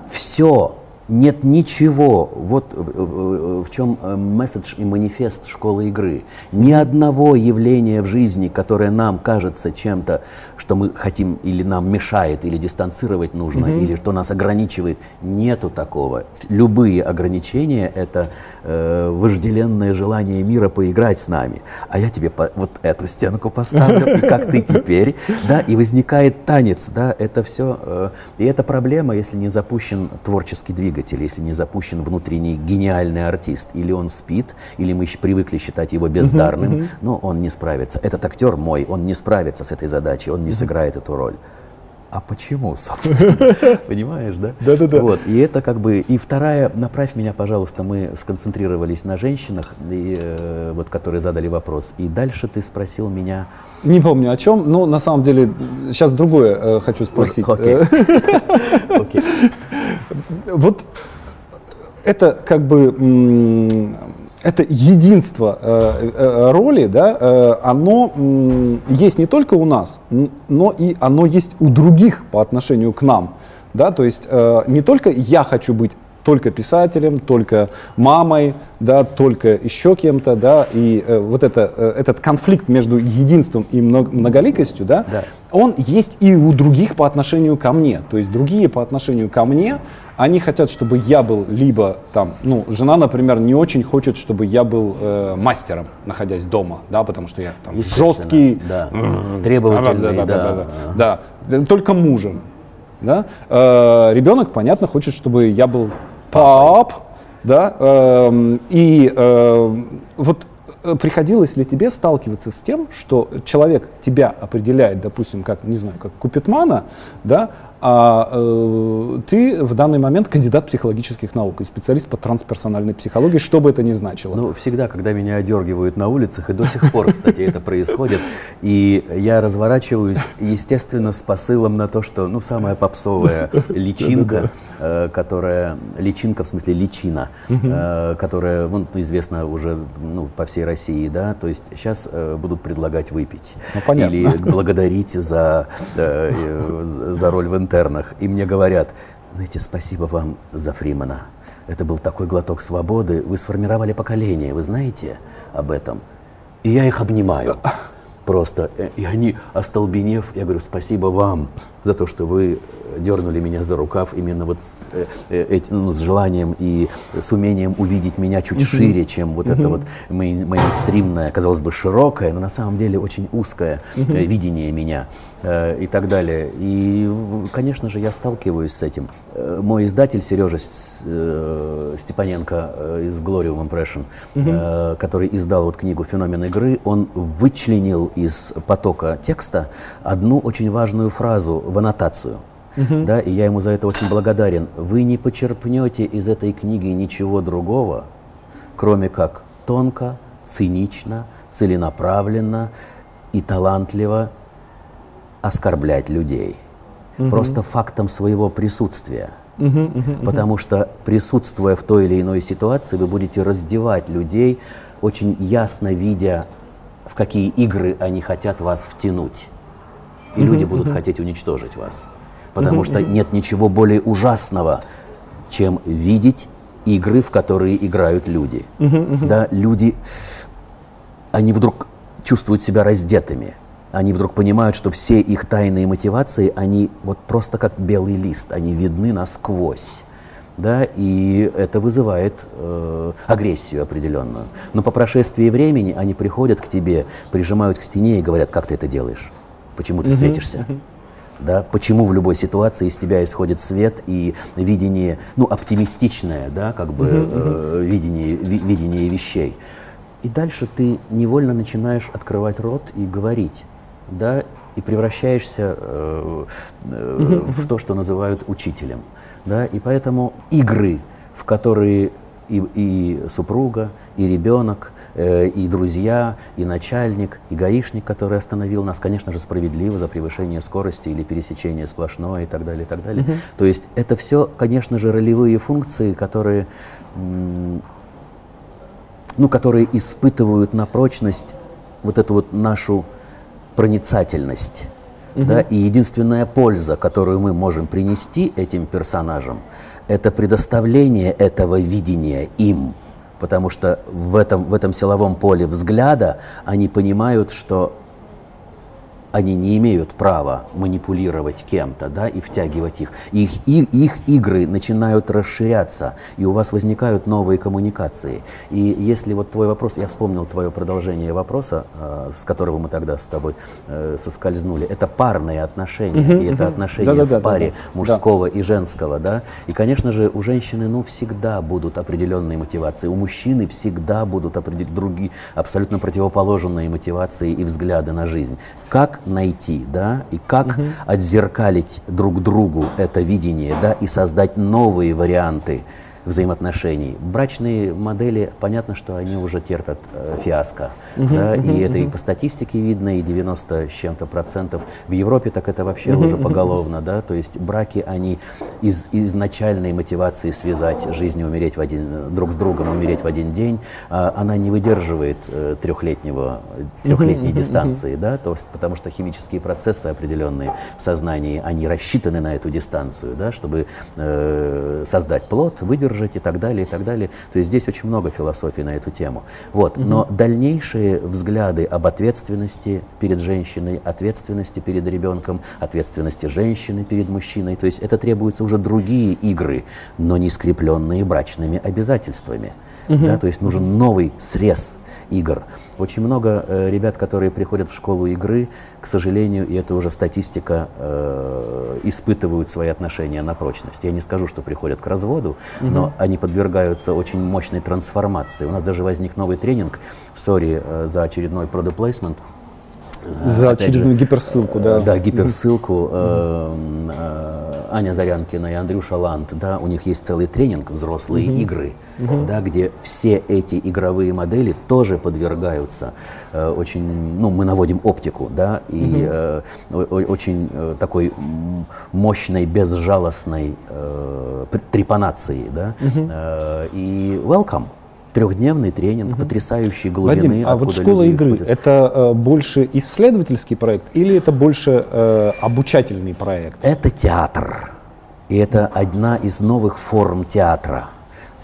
Speaker 1: все нет ничего, вот в чем э, месседж и манифест школы игры. Ни одного явления в жизни, которое нам кажется чем-то, что мы хотим или нам мешает, или дистанцировать нужно, mm-hmm. или что нас ограничивает, нету такого. Любые ограничения — это э, вожделенное желание мира поиграть с нами. А я тебе по, вот эту стенку поставлю, и как ты теперь, да, и возникает танец, да, это все. Э, и это проблема, если не запущен творческий двигатель двигатель, если не запущен внутренний гениальный артист. Или он спит, или мы еще привыкли считать его бездарным, uh-huh, uh-huh. но он не справится. Этот актер мой, он не справится с этой задачей, он не uh-huh. сыграет эту роль а почему, собственно? Понимаешь, да?
Speaker 2: Да, да, да.
Speaker 1: Вот, и это как бы. И вторая, направь меня, пожалуйста, мы сконцентрировались на женщинах, и, э, вот, которые задали вопрос. И дальше ты спросил меня.
Speaker 2: Не помню о чем, но на самом деле сейчас другое э, хочу спросить. Окей. Окей. Вот это как бы это единство э, э, роли, да, э, оно есть не только у нас, но и оно есть у других по отношению к нам. Да, то есть э, не только я хочу быть только писателем, только мамой, да, только еще кем-то, да, и э, вот это, э, этот конфликт между единством и многоликостью, да, да, он есть и у других по отношению ко мне. То есть другие по отношению ко мне, они хотят, чтобы я был либо там, ну, жена, например, не очень хочет, чтобы я был э, мастером, находясь дома, да, потому что я там жесткий,
Speaker 1: да. требовательный, да, да, да,
Speaker 2: да, да, да, только мужем, да. Э, ребенок, понятно, хочет, чтобы я был пап, да, э, и э, вот э, приходилось ли тебе сталкиваться с тем, что человек тебя определяет, допустим, как, не знаю, как Купитмана, да, а э, ты в данный момент кандидат психологических наук и специалист по трансперсональной психологии, что бы это ни значило.
Speaker 1: Ну, всегда, когда меня одергивают на улицах, и до сих пор, кстати, это происходит, и я разворачиваюсь, естественно, с посылом на то, что, ну, самая попсовая личинка, э, которая личинка, в смысле личина, э, которая ну, известна уже ну, по всей России, да, то есть сейчас э, будут предлагать выпить
Speaker 2: Ну, понятно.
Speaker 1: или благодарить за, э, э, за роль в интернах. И мне говорят, знаете, спасибо вам за Фримана. Это был такой глоток свободы. Вы сформировали поколение, вы знаете об этом? И я их обнимаю просто. Э, И они, остолбенев, я говорю, спасибо вам за то, что вы дернули меня за рукав именно вот с, э, э, ну, с желанием и с умением увидеть меня чуть шире, чем вот это вот мейн- мейнстримное, казалось бы, широкое, но на самом деле очень узкое э, видение меня э, и так далее. И, конечно же, я сталкиваюсь с этим. Э, Мой издатель Сережа э, Степаненко э, из Glorium Impression, э, который издал вот книгу «Феномен игры», он вычленил из потока текста одну очень важную фразу. в аннотацию. Да, и я ему за это очень благодарен. Вы не почерпнете из этой книги ничего другого, кроме как тонко, цинично, целенаправленно и талантливо оскорблять людей. Просто фактом своего присутствия. Потому что, присутствуя в той или иной ситуации, вы будете раздевать людей, очень ясно видя, в какие игры они хотят вас втянуть. И люди будут хотеть уничтожить вас. Потому что нет ничего более ужасного, чем видеть игры, в которые играют люди. Да, люди, они вдруг чувствуют себя раздетыми. Они вдруг понимают, что все их тайные мотивации, они вот просто как белый лист, они видны насквозь. Да, и это вызывает э, агрессию определенную. Но по прошествии времени они приходят к тебе, прижимают к стене и говорят, как ты это делаешь? Почему ты светишься? Да, почему в любой ситуации из тебя исходит свет и видение, ну, оптимистичное, да, как бы э, видение, ви- видение вещей. И дальше ты невольно начинаешь открывать рот и говорить, да, и превращаешься э, э, в то, что называют учителем, да, и поэтому игры, в которые и, и супруга, и ребенок, и друзья, и начальник, и гаишник, который остановил нас, конечно же, справедливо за превышение скорости или пересечение сплошное и так далее, и так далее. То есть это все, конечно же, ролевые функции, которые, ну, которые испытывают на прочность вот эту вот нашу проницательность. Да, и единственная польза, которую мы можем принести этим персонажам, это предоставление этого видения им. Потому что в этом, в этом силовом поле взгляда они понимают, что они не имеют права манипулировать кем-то, да, и втягивать их. Их, и- их игры начинают расширяться, и у вас возникают новые коммуникации. И если вот твой вопрос, я вспомнил твое продолжение вопроса, э, с которого мы тогда с тобой э, соскользнули, это парные отношения, и это отношения
Speaker 2: Да-да-да,
Speaker 1: в паре
Speaker 2: да-да. Да.
Speaker 1: мужского и женского, да. И, конечно же, у женщины, ну, всегда будут определенные мотивации, у мужчины всегда будут определ- другие, абсолютно противоположные мотивации и взгляды на жизнь. Как найти, да, и как отзеркалить друг другу это видение, да, и создать новые варианты взаимоотношений. Брачные модели, понятно, что они уже терпят э, фиаско. да, и это и по статистике видно, и 90 с чем-то процентов. В Европе так это вообще уже поголовно. Да, то есть браки, они из изначальной мотивации связать жизнь и умереть в один, друг с другом, умереть в один день, а, она не выдерживает э, трехлетнего, трехлетней дистанции. Да, то есть, потому что химические процессы определенные в сознании, они рассчитаны на эту дистанцию, да, чтобы э, создать плод, выдержать и так далее, и так далее. То есть здесь очень много философий на эту тему. Вот. Но дальнейшие взгляды об ответственности перед женщиной, ответственности перед ребенком, ответственности женщины перед мужчиной, то есть это требуются уже другие игры, но не скрепленные брачными обязательствами. Да, то есть нужен новый срез игр. Очень много э, ребят, которые приходят в школу игры, к сожалению, и это уже статистика, э, испытывают свои отношения на прочность. Я не скажу, что приходят к разводу, но они подвергаются очень мощной трансформации. У нас даже возник новый тренинг, сори э, за очередной placement,
Speaker 2: За
Speaker 1: опять же,
Speaker 2: очередную гиперссылку, да.
Speaker 1: да, гиперссылку. э, э, Аня Зарянкина и Андрюша Ланд, да, у них есть целый тренинг «Взрослые игры», да, где все эти игровые модели тоже подвергаются э, очень, ну, мы наводим оптику, да, и э, о- очень э, такой мощной, безжалостной э, трепанации, да, Э, и welcome. Трехдневный тренинг, потрясающей глубины.
Speaker 2: Вадим, а вот школа игры
Speaker 1: исходят.
Speaker 2: это э, больше исследовательский проект или это больше э, обучательный проект?
Speaker 1: Это театр. И это одна из новых форм театра.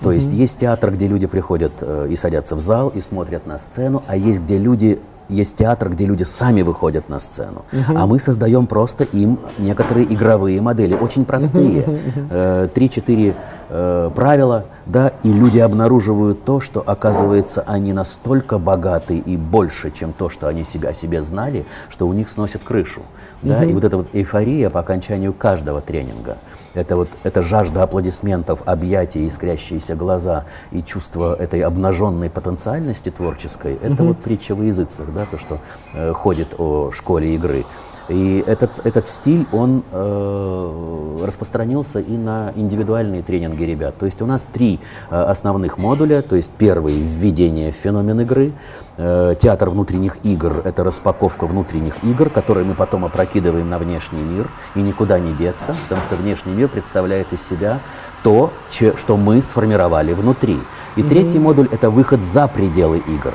Speaker 1: То есть есть театр, где люди приходят э, и садятся в зал и смотрят на сцену, а есть где люди есть театр, где люди сами выходят на сцену, а мы создаем просто им некоторые игровые модели, очень простые, Э, три-четыре э, правила, да, и люди обнаруживают то, что оказывается они настолько богаты и больше, чем то, что они себя о себе знали, что у них сносит крышу, да, и вот эта вот эйфория по окончанию каждого тренинга, это вот эта жажда аплодисментов, объятий, искрящиеся глаза и чувство этой обнаженной потенциальности творческой, это вот притча во языцах, да, то, что э, ходит о школе игры. И этот, этот стиль, он э, распространился и на индивидуальные тренинги ребят. То есть у нас три э, основных модуля. То есть первый – введение в феномен игры. Э, театр внутренних игр – это распаковка внутренних игр, которые мы потом опрокидываем на внешний мир. И никуда не деться, потому что внешний мир представляет из себя то, че- что мы сформировали внутри. И третий модуль – это выход за пределы игр.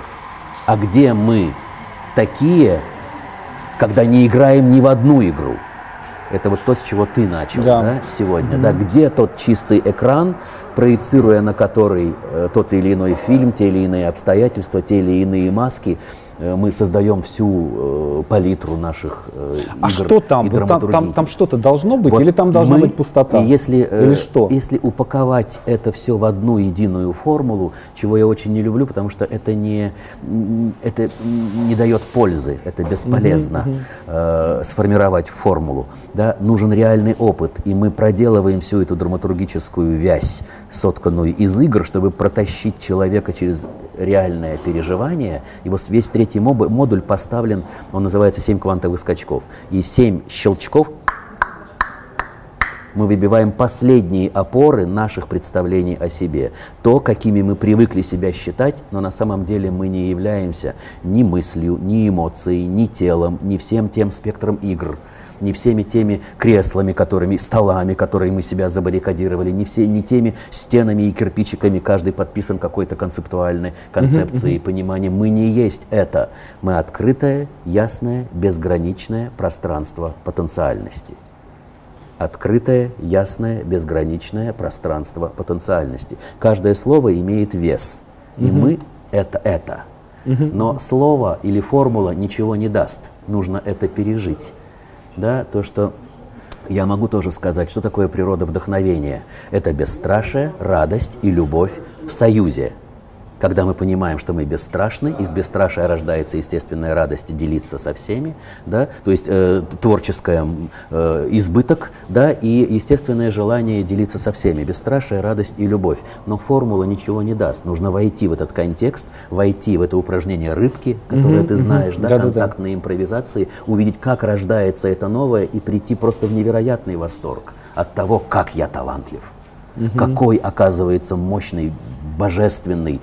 Speaker 1: А где мы такие, когда не играем ни в одну игру. Это вот то, с чего ты начал
Speaker 2: Да.
Speaker 1: да, сегодня. Да, где тот чистый экран, проецируя на который э, тот или иной фильм, те или иные обстоятельства, те или иные маски, мы создаем всю э, палитру наших э, игр
Speaker 2: А что там?
Speaker 1: и
Speaker 2: там, там, там что-то должно быть
Speaker 1: Вот
Speaker 2: или там должна
Speaker 1: мы-
Speaker 2: быть пустота?
Speaker 1: Если, э,
Speaker 2: или что?
Speaker 1: если упаковать это все в одну единую формулу, чего я очень не люблю, потому что это не, это не дает пользы, это бесполезно э, сформировать формулу. Да? Нужен реальный опыт, и мы проделываем всю эту драматургическую вязь, сотканную из игр, чтобы протащить человека через реальное переживание. И вот весь третий моб- модуль поставлен, он называется «Семь квантовых скачков». И семь щелчков мы выбиваем последние опоры наших представлений о себе. То, какими мы привыкли себя считать, но на самом деле мы не являемся ни мыслью, ни эмоцией, ни телом, ни всем тем спектром игр не всеми теми креслами, которыми, столами, которые мы себя забаррикадировали, не, все, не теми стенами и кирпичиками, каждый подписан какой-то концептуальной концепцией, пониманием. Мы не есть это. Мы открытое, ясное, безграничное пространство потенциальности открытое, ясное, безграничное пространство потенциальности. Каждое слово имеет вес, и мы это это. Но слово или формула ничего не даст. Нужно это пережить. Да, то, что я могу тоже сказать, что такое природа вдохновения. Это бесстрашие, радость и любовь в союзе. Когда мы понимаем, что мы бесстрашны, из бесстрашия рождается естественная радость делиться со всеми, да, то есть э, творческое э, избыток, да, и естественное желание делиться со всеми, бесстрашие, радость и любовь. Но формула ничего не даст. Нужно войти в этот контекст, войти в это упражнение рыбки, которое ты знаешь, да,
Speaker 2: Да-да-да.
Speaker 1: контактной импровизации, увидеть, как рождается это новое, и прийти просто в невероятный восторг от того, как я талантлив. Какой, оказывается, мощный, божественный,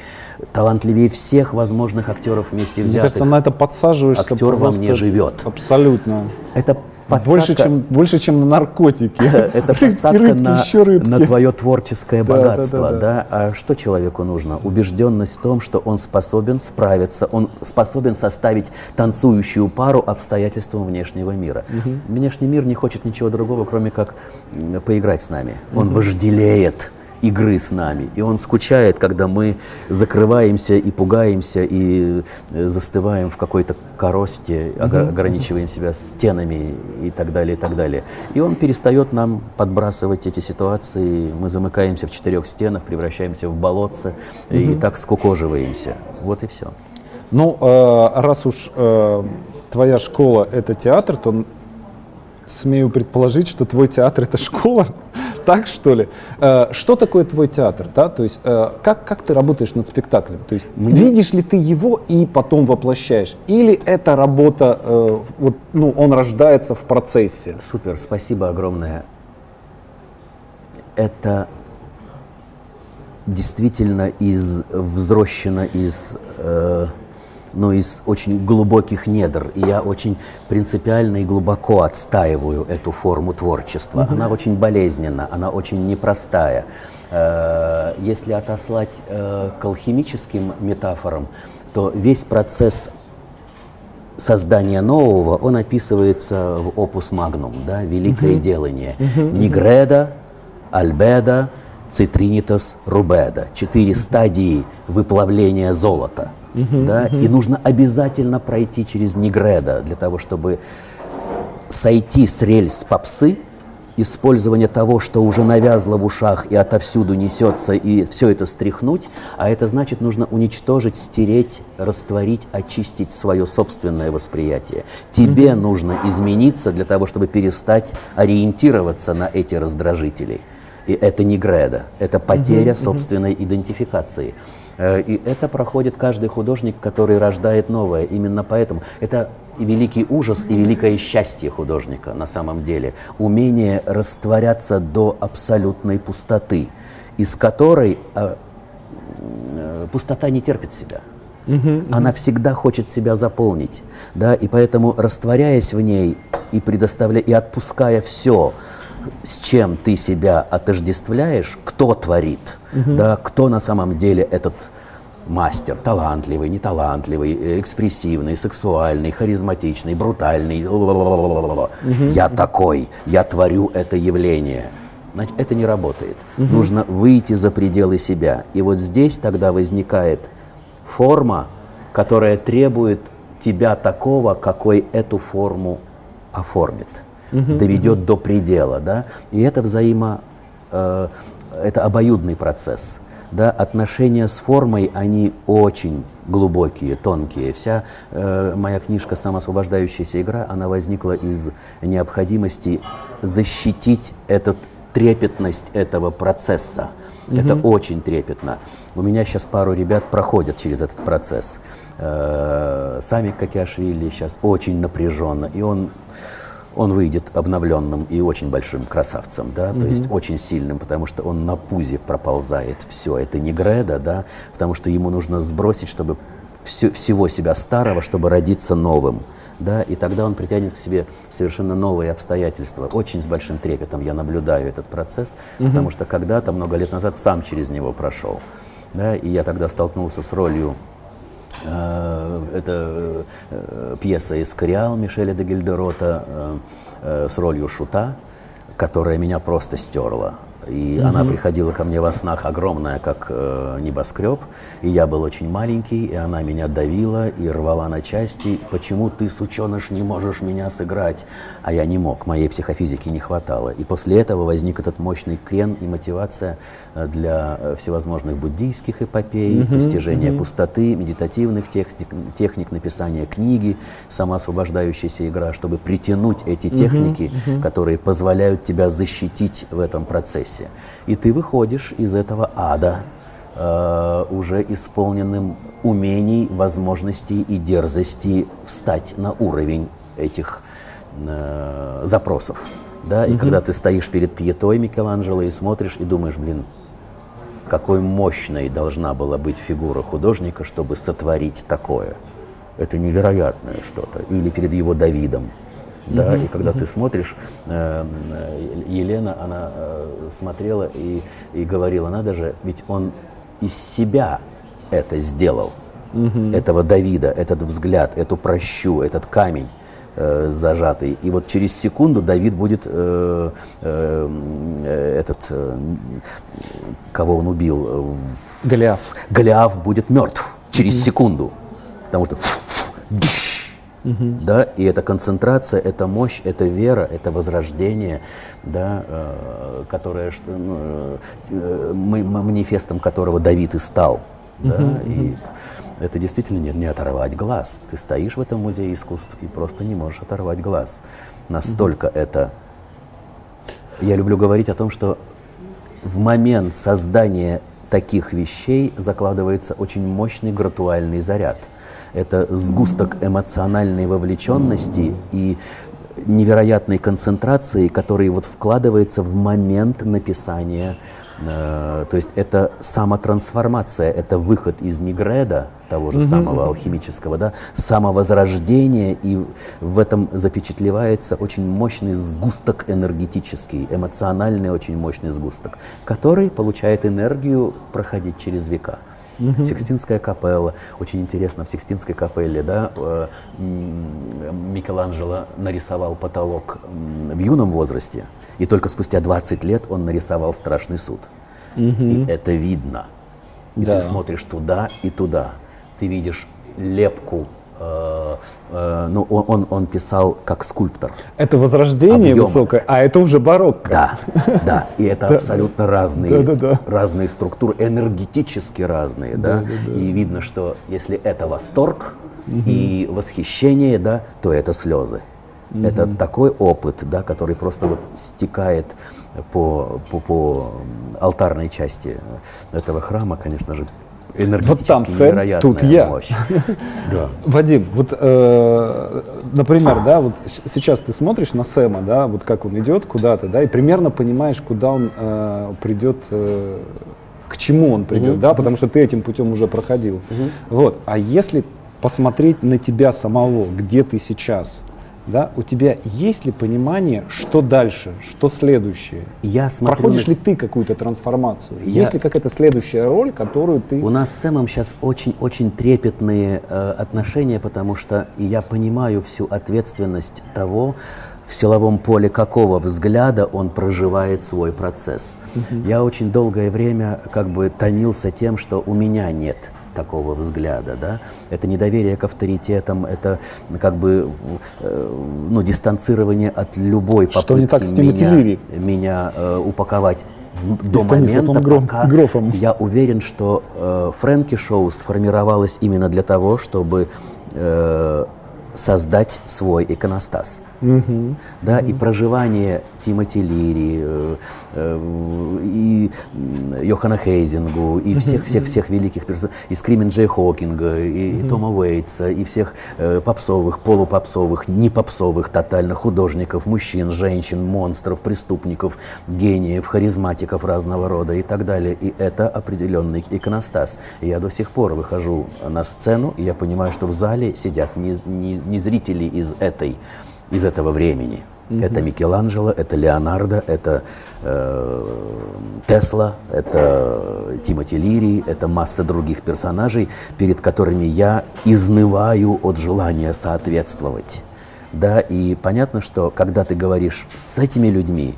Speaker 1: талантливее всех возможных актеров вместе
Speaker 2: Мне
Speaker 1: взятых.
Speaker 2: кажется, на это подсаживаешься
Speaker 1: актер во мне живет.
Speaker 2: Абсолютно.
Speaker 1: Это подсадка,
Speaker 2: Больше чем, больше, чем на наркотики.
Speaker 1: это подсадка
Speaker 2: рыбки,
Speaker 1: на,
Speaker 2: еще рыбки.
Speaker 1: на твое творческое
Speaker 2: Да,
Speaker 1: богатство.
Speaker 2: да,
Speaker 1: Да, А что человеку нужно? Убежденность в том, что он способен справиться, он способен составить танцующую пару обстоятельствам внешнего мира. Внешний мир не хочет ничего другого, кроме как поиграть с нами. Он вожделеет игры с нами. И он скучает, когда мы закрываемся и пугаемся, и э, застываем в какой-то коросте, ога- ограничиваем себя стенами и так далее, и так далее. И он перестает нам подбрасывать эти ситуации, мы замыкаемся в четырех стенах, превращаемся в болотце и так скукоживаемся. Вот и все.
Speaker 2: Ну, э, раз уж э, твоя школа это театр, то смею предположить, что твой театр это школа. Так что ли? Э, что такое твой театр? Да? То есть э, как, как ты работаешь над спектаклем? То есть видишь ли ты его и потом воплощаешь? Или это работа, э, вот, ну, он рождается в процессе?
Speaker 1: Супер, спасибо огромное. это действительно из, взрощено из, э, ну, из очень глубоких недр. И я очень принципиально и глубоко отстаиваю эту форму творчества. Mm-hmm. Она очень болезненна, она очень непростая. Э, если отослать э, к алхимическим метафорам, то весь процесс создания нового, он описывается в опус магнум, да, великое uh-huh. делание. Uh-huh. Нигреда, альбеда, цитринитас, рубеда. Четыре uh-huh. стадии выплавления золота. Uh-huh. Да, uh-huh. И нужно обязательно пройти через нигреда для того, чтобы сойти с рельс попсы, использование того, что уже навязло в ушах и отовсюду несется, и все это стряхнуть, а это значит, нужно уничтожить, стереть, растворить, очистить свое собственное восприятие. Тебе mm-hmm. нужно измениться для того, чтобы перестать ориентироваться на эти раздражители. И это не греда, это потеря mm-hmm. собственной идентификации. Э, и это проходит каждый художник, который рождает новое. Именно поэтому это и великий ужас, и великое счастье художника на самом деле. Умение растворяться до абсолютной пустоты, из которой а, э, пустота не терпит себя. Uh-huh, Она всегда хочет себя заполнить, да, и поэтому растворяясь в ней и предоставляя и отпуская все, с чем ты себя отождествляешь, кто творит, uh-huh. да, кто на самом деле этот мастер, талантливый, неталантливый, экспрессивный, сексуальный, харизматичный, брутальный. Угу. Я такой, я творю это явление. Значит, это не работает. Угу. Нужно выйти за пределы себя. И вот здесь тогда возникает форма, которая требует тебя такого, какой эту форму оформит, угу. доведет угу. до предела. Да? И это взаимо... Э, это обоюдный процесс да, отношения с формой, они очень глубокие, тонкие. Вся э, моя книжка «Самоосвобождающаяся игра», она возникла из необходимости защитить этот трепетность этого процесса. Mm-hmm. Это очень трепетно. У меня сейчас пару ребят проходят через этот процесс. Э, Сами Какиашвили сейчас очень напряженно, и он он выйдет обновленным и очень большим красавцем, да, mm-hmm. то есть очень сильным, потому что он на пузе проползает все. Это не Греда, да, потому что ему нужно сбросить, чтобы все, всего себя старого, чтобы родиться новым, да, и тогда он притянет к себе совершенно новые обстоятельства. Очень с большим трепетом я наблюдаю этот процесс, mm-hmm. потому что когда-то, много лет назад, сам через него прошел, да, и я тогда столкнулся с ролью это э, пьеса «Искориал» Мишеля де Гильдерота э, с ролью Шута, которая меня просто стерла. И угу. она приходила ко мне во снах огромная, как э, небоскреб. И я был очень маленький, и она меня давила и рвала на части. Почему ты, сученыш, не можешь меня сыграть? А я не мог, моей психофизики не хватало. И после этого возник этот мощный крен и мотивация э, для э, всевозможных буддийских эпопей, угу, постижения угу. пустоты, медитативных техник, техник написания книги, самоосвобождающаяся игра, чтобы притянуть эти техники, угу, угу. которые позволяют тебя защитить в этом процессе процессе. И ты выходишь из этого ада э, уже исполненным умений, возможностей и дерзости встать на уровень этих э, запросов. Да? И mm когда ты стоишь перед пьетой Микеланджело и смотришь и думаешь, блин, какой мощной должна была быть фигура художника, чтобы сотворить такое. Это невероятное что-то. Или перед его Давидом да, угу, и когда угу. ты смотришь, э, Елена, она э, смотрела и, и говорила, надо же, ведь он из себя это сделал, угу. этого Давида, этот взгляд, эту прощу, этот камень э, зажатый. И вот через секунду Давид будет э, э, этот, э, кого он убил,
Speaker 2: Голиаф.
Speaker 1: Голиаф будет мертв через угу. секунду, потому что Угу. Да, и эта концентрация, эта мощь, эта вера, это возрождение, да, э, которое, что, ну, э, манифестом которого Давид и стал. Да, угу, и угу. это действительно не, не оторвать глаз. Ты стоишь в этом музее искусств и просто не можешь оторвать глаз. Настолько угу. это... Я люблю говорить о том, что в момент создания таких вещей закладывается очень мощный гратуальный заряд – это сгусток эмоциональной вовлеченности и невероятной концентрацией, который вот вкладывается в момент написания. Э, то есть это самотрансформация, это выход из негреда, того же самого алхимического, да, самовозрождение, и в этом запечатлевается очень мощный сгусток энергетический, эмоциональный очень мощный сгусток, который получает энергию проходить через века. Угу. Сикстинская капелла. Очень интересно, в Сикстинской капелле да, э, Микеланджело нарисовал потолок в юном возрасте, и только спустя 20 лет он нарисовал страшный суд. Угу. И это видно. И да. ты смотришь туда и туда. Ты видишь лепку э, э, ну, он, он, он писал как скульптор.
Speaker 2: Это возрождение Объем. высокое, а это уже барокко.
Speaker 1: Да, да, и это абсолютно разные, разные структуры, энергетически разные, да, и видно, что если это восторг и восхищение, да, то это слезы. Это такой опыт, да, который просто вот стекает по, по, по алтарной части этого храма, конечно же, энергетически вот там Сэм,
Speaker 2: тут я. мощь. да. Вадим, вот, э, например, да, вот сейчас ты смотришь на Сэма, да, вот как он идет куда-то, да, и примерно понимаешь, куда он э, придет, э, к чему он придет, угу. да, потому что ты этим путем уже проходил. Угу. Вот, а если посмотреть на тебя самого, где ты сейчас, да, у тебя есть ли понимание, что дальше, что следующее?
Speaker 1: Я смотрю
Speaker 2: Проходишь на... ли ты какую-то трансформацию? Я... Есть ли какая-то следующая роль, которую ты...
Speaker 1: У нас с Сэмом сейчас очень-очень трепетные э, отношения, потому что я понимаю всю ответственность того, в силовом поле какого взгляда он проживает свой процесс. Угу. Я очень долгое время как бы томился тем, что у меня нет такого взгляда, да, это недоверие к авторитетам, это как бы э, ну, дистанцирование от любой попытки Что не так с меня, меня э, упаковать в, до момента, гром, пока грофом. я уверен, что э, Фрэнки Шоу сформировалось именно для того, чтобы э, создать свой иконостас. Угу. Да, угу. И проживание Тимоти Лири, э, э, и Йохана Хейзингу, и всех-всех-всех великих персонажей, и Скримен Джей Хокинга, и, и Тома Уэйтса, и всех э, попсовых, полупопсовых, не попсовых тотально художников, мужчин, женщин, монстров, преступников, гениев, харизматиков разного рода и так далее. И это определенный иконостас. И я до сих пор выхожу на сцену, и я понимаю, что в зале сидят не, не, не зрители из этой из этого времени. Mm-hmm. Это Микеланджело, это Леонардо, это э, Тесла, это Тимоти Лири, это масса других персонажей, перед которыми я изнываю от желания соответствовать. Да, и понятно, что когда ты говоришь с этими людьми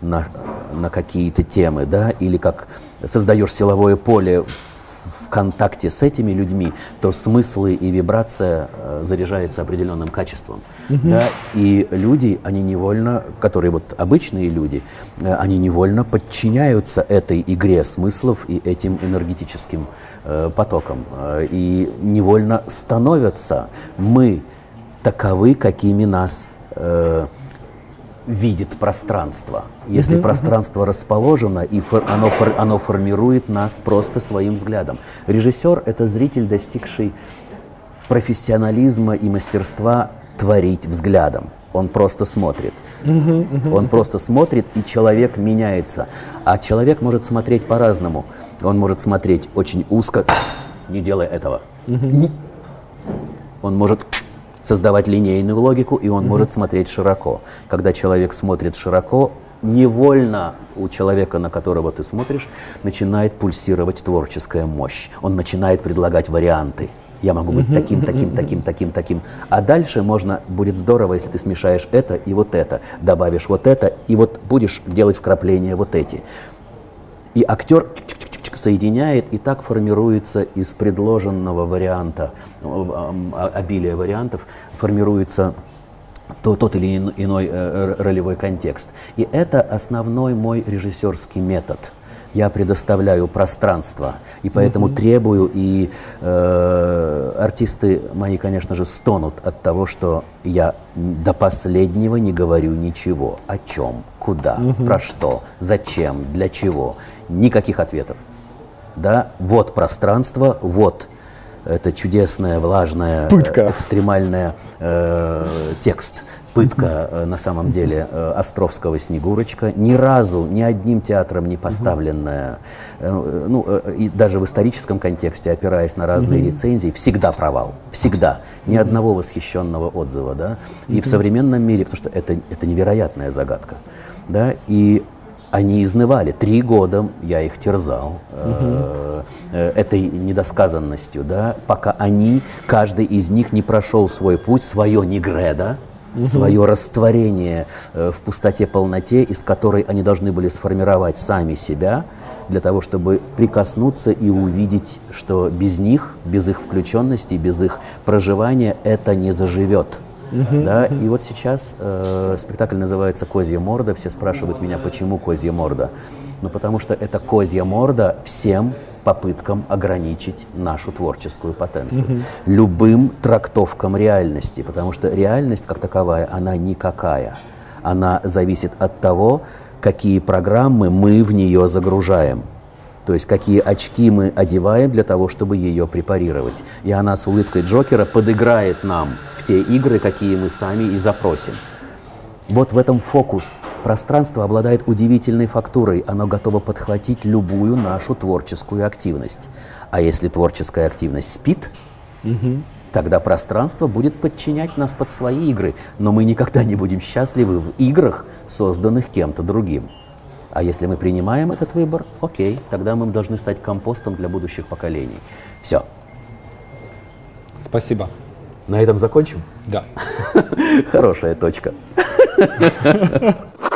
Speaker 1: на, на какие-то темы, да, или как создаешь силовое поле в контакте с этими людьми, то смыслы и вибрация э, заряжаются определенным качеством. Угу. Да? И люди, они невольно, которые вот обычные люди, э, они невольно подчиняются этой игре смыслов и этим энергетическим э, потокам. И невольно становятся мы таковы, какими нас э, видит пространство. Если mm-hmm. пространство расположено, и фор, оно, фор, оно формирует нас просто своим взглядом. Режиссер — это зритель, достигший профессионализма и мастерства творить взглядом. Он просто смотрит. Mm-hmm, mm-hmm. Он просто смотрит, и человек меняется. А человек может смотреть по-разному. Он может смотреть очень узко, не делая этого. Он может создавать линейную логику, и он mm-hmm. может смотреть широко. Когда человек смотрит широко, невольно у человека, на которого ты смотришь, начинает пульсировать творческая мощь. Он начинает предлагать варианты. Я могу быть таким, таким, таким, таким, таким. А дальше можно, будет здорово, если ты смешаешь это и вот это, добавишь вот это, и вот будешь делать вкрапления вот эти. И актер соединяет, и так формируется из предложенного варианта, а, обилия вариантов, формируется то, тот или иной э, ролевой контекст. И это основной мой режиссерский метод. Я предоставляю пространство, и поэтому mm-hmm. требую, и э, артисты мои, конечно же, стонут от того, что я до последнего не говорю ничего. О чем, куда, mm-hmm. про что, зачем, для чего. Никаких ответов да, вот пространство, вот это чудесная, влажная,
Speaker 2: Пытка.
Speaker 1: э, экстремальная э, текст, пытка э, на самом деле э, Островского «Снегурочка», ни разу ни одним театром не поставленная, э, ну, э, и даже в историческом контексте, опираясь на разные рецензии, всегда провал, всегда, ни одного восхищенного отзыва, да, и в современном мире, потому что это, это невероятная загадка, да, и они изнывали. Три года я их терзал э, э, этой недосказанностью, да, пока они, каждый из них не прошел свой путь, свое негреда, свое растворение э, в пустоте, полноте, из которой они должны были сформировать сами себя, для того, чтобы прикоснуться и увидеть, что без них, без их включенности, без их проживания это не заживет. Да, и вот сейчас э, спектакль называется «Козья морда». Все спрашивают меня, почему «Козья морда». Ну, потому что это «Козья морда» всем попыткам ограничить нашу творческую потенцию. Любым трактовкам реальности, потому что реальность как таковая, она никакая. Она зависит от того, какие программы мы в нее загружаем. То есть какие очки мы одеваем для того, чтобы ее препарировать. И она с улыбкой Джокера подыграет нам в те игры, какие мы сами и запросим. Вот в этом фокус. Пространство обладает удивительной фактурой. Оно готово подхватить любую нашу творческую активность. А если творческая активность спит, тогда пространство будет подчинять нас под свои игры. Но мы никогда не будем счастливы в играх, созданных кем-то другим. А если мы принимаем этот выбор, окей, тогда мы должны стать компостом для будущих поколений. Все.
Speaker 2: Спасибо.
Speaker 1: На этом закончим?
Speaker 2: Да.
Speaker 1: Хорошая точка.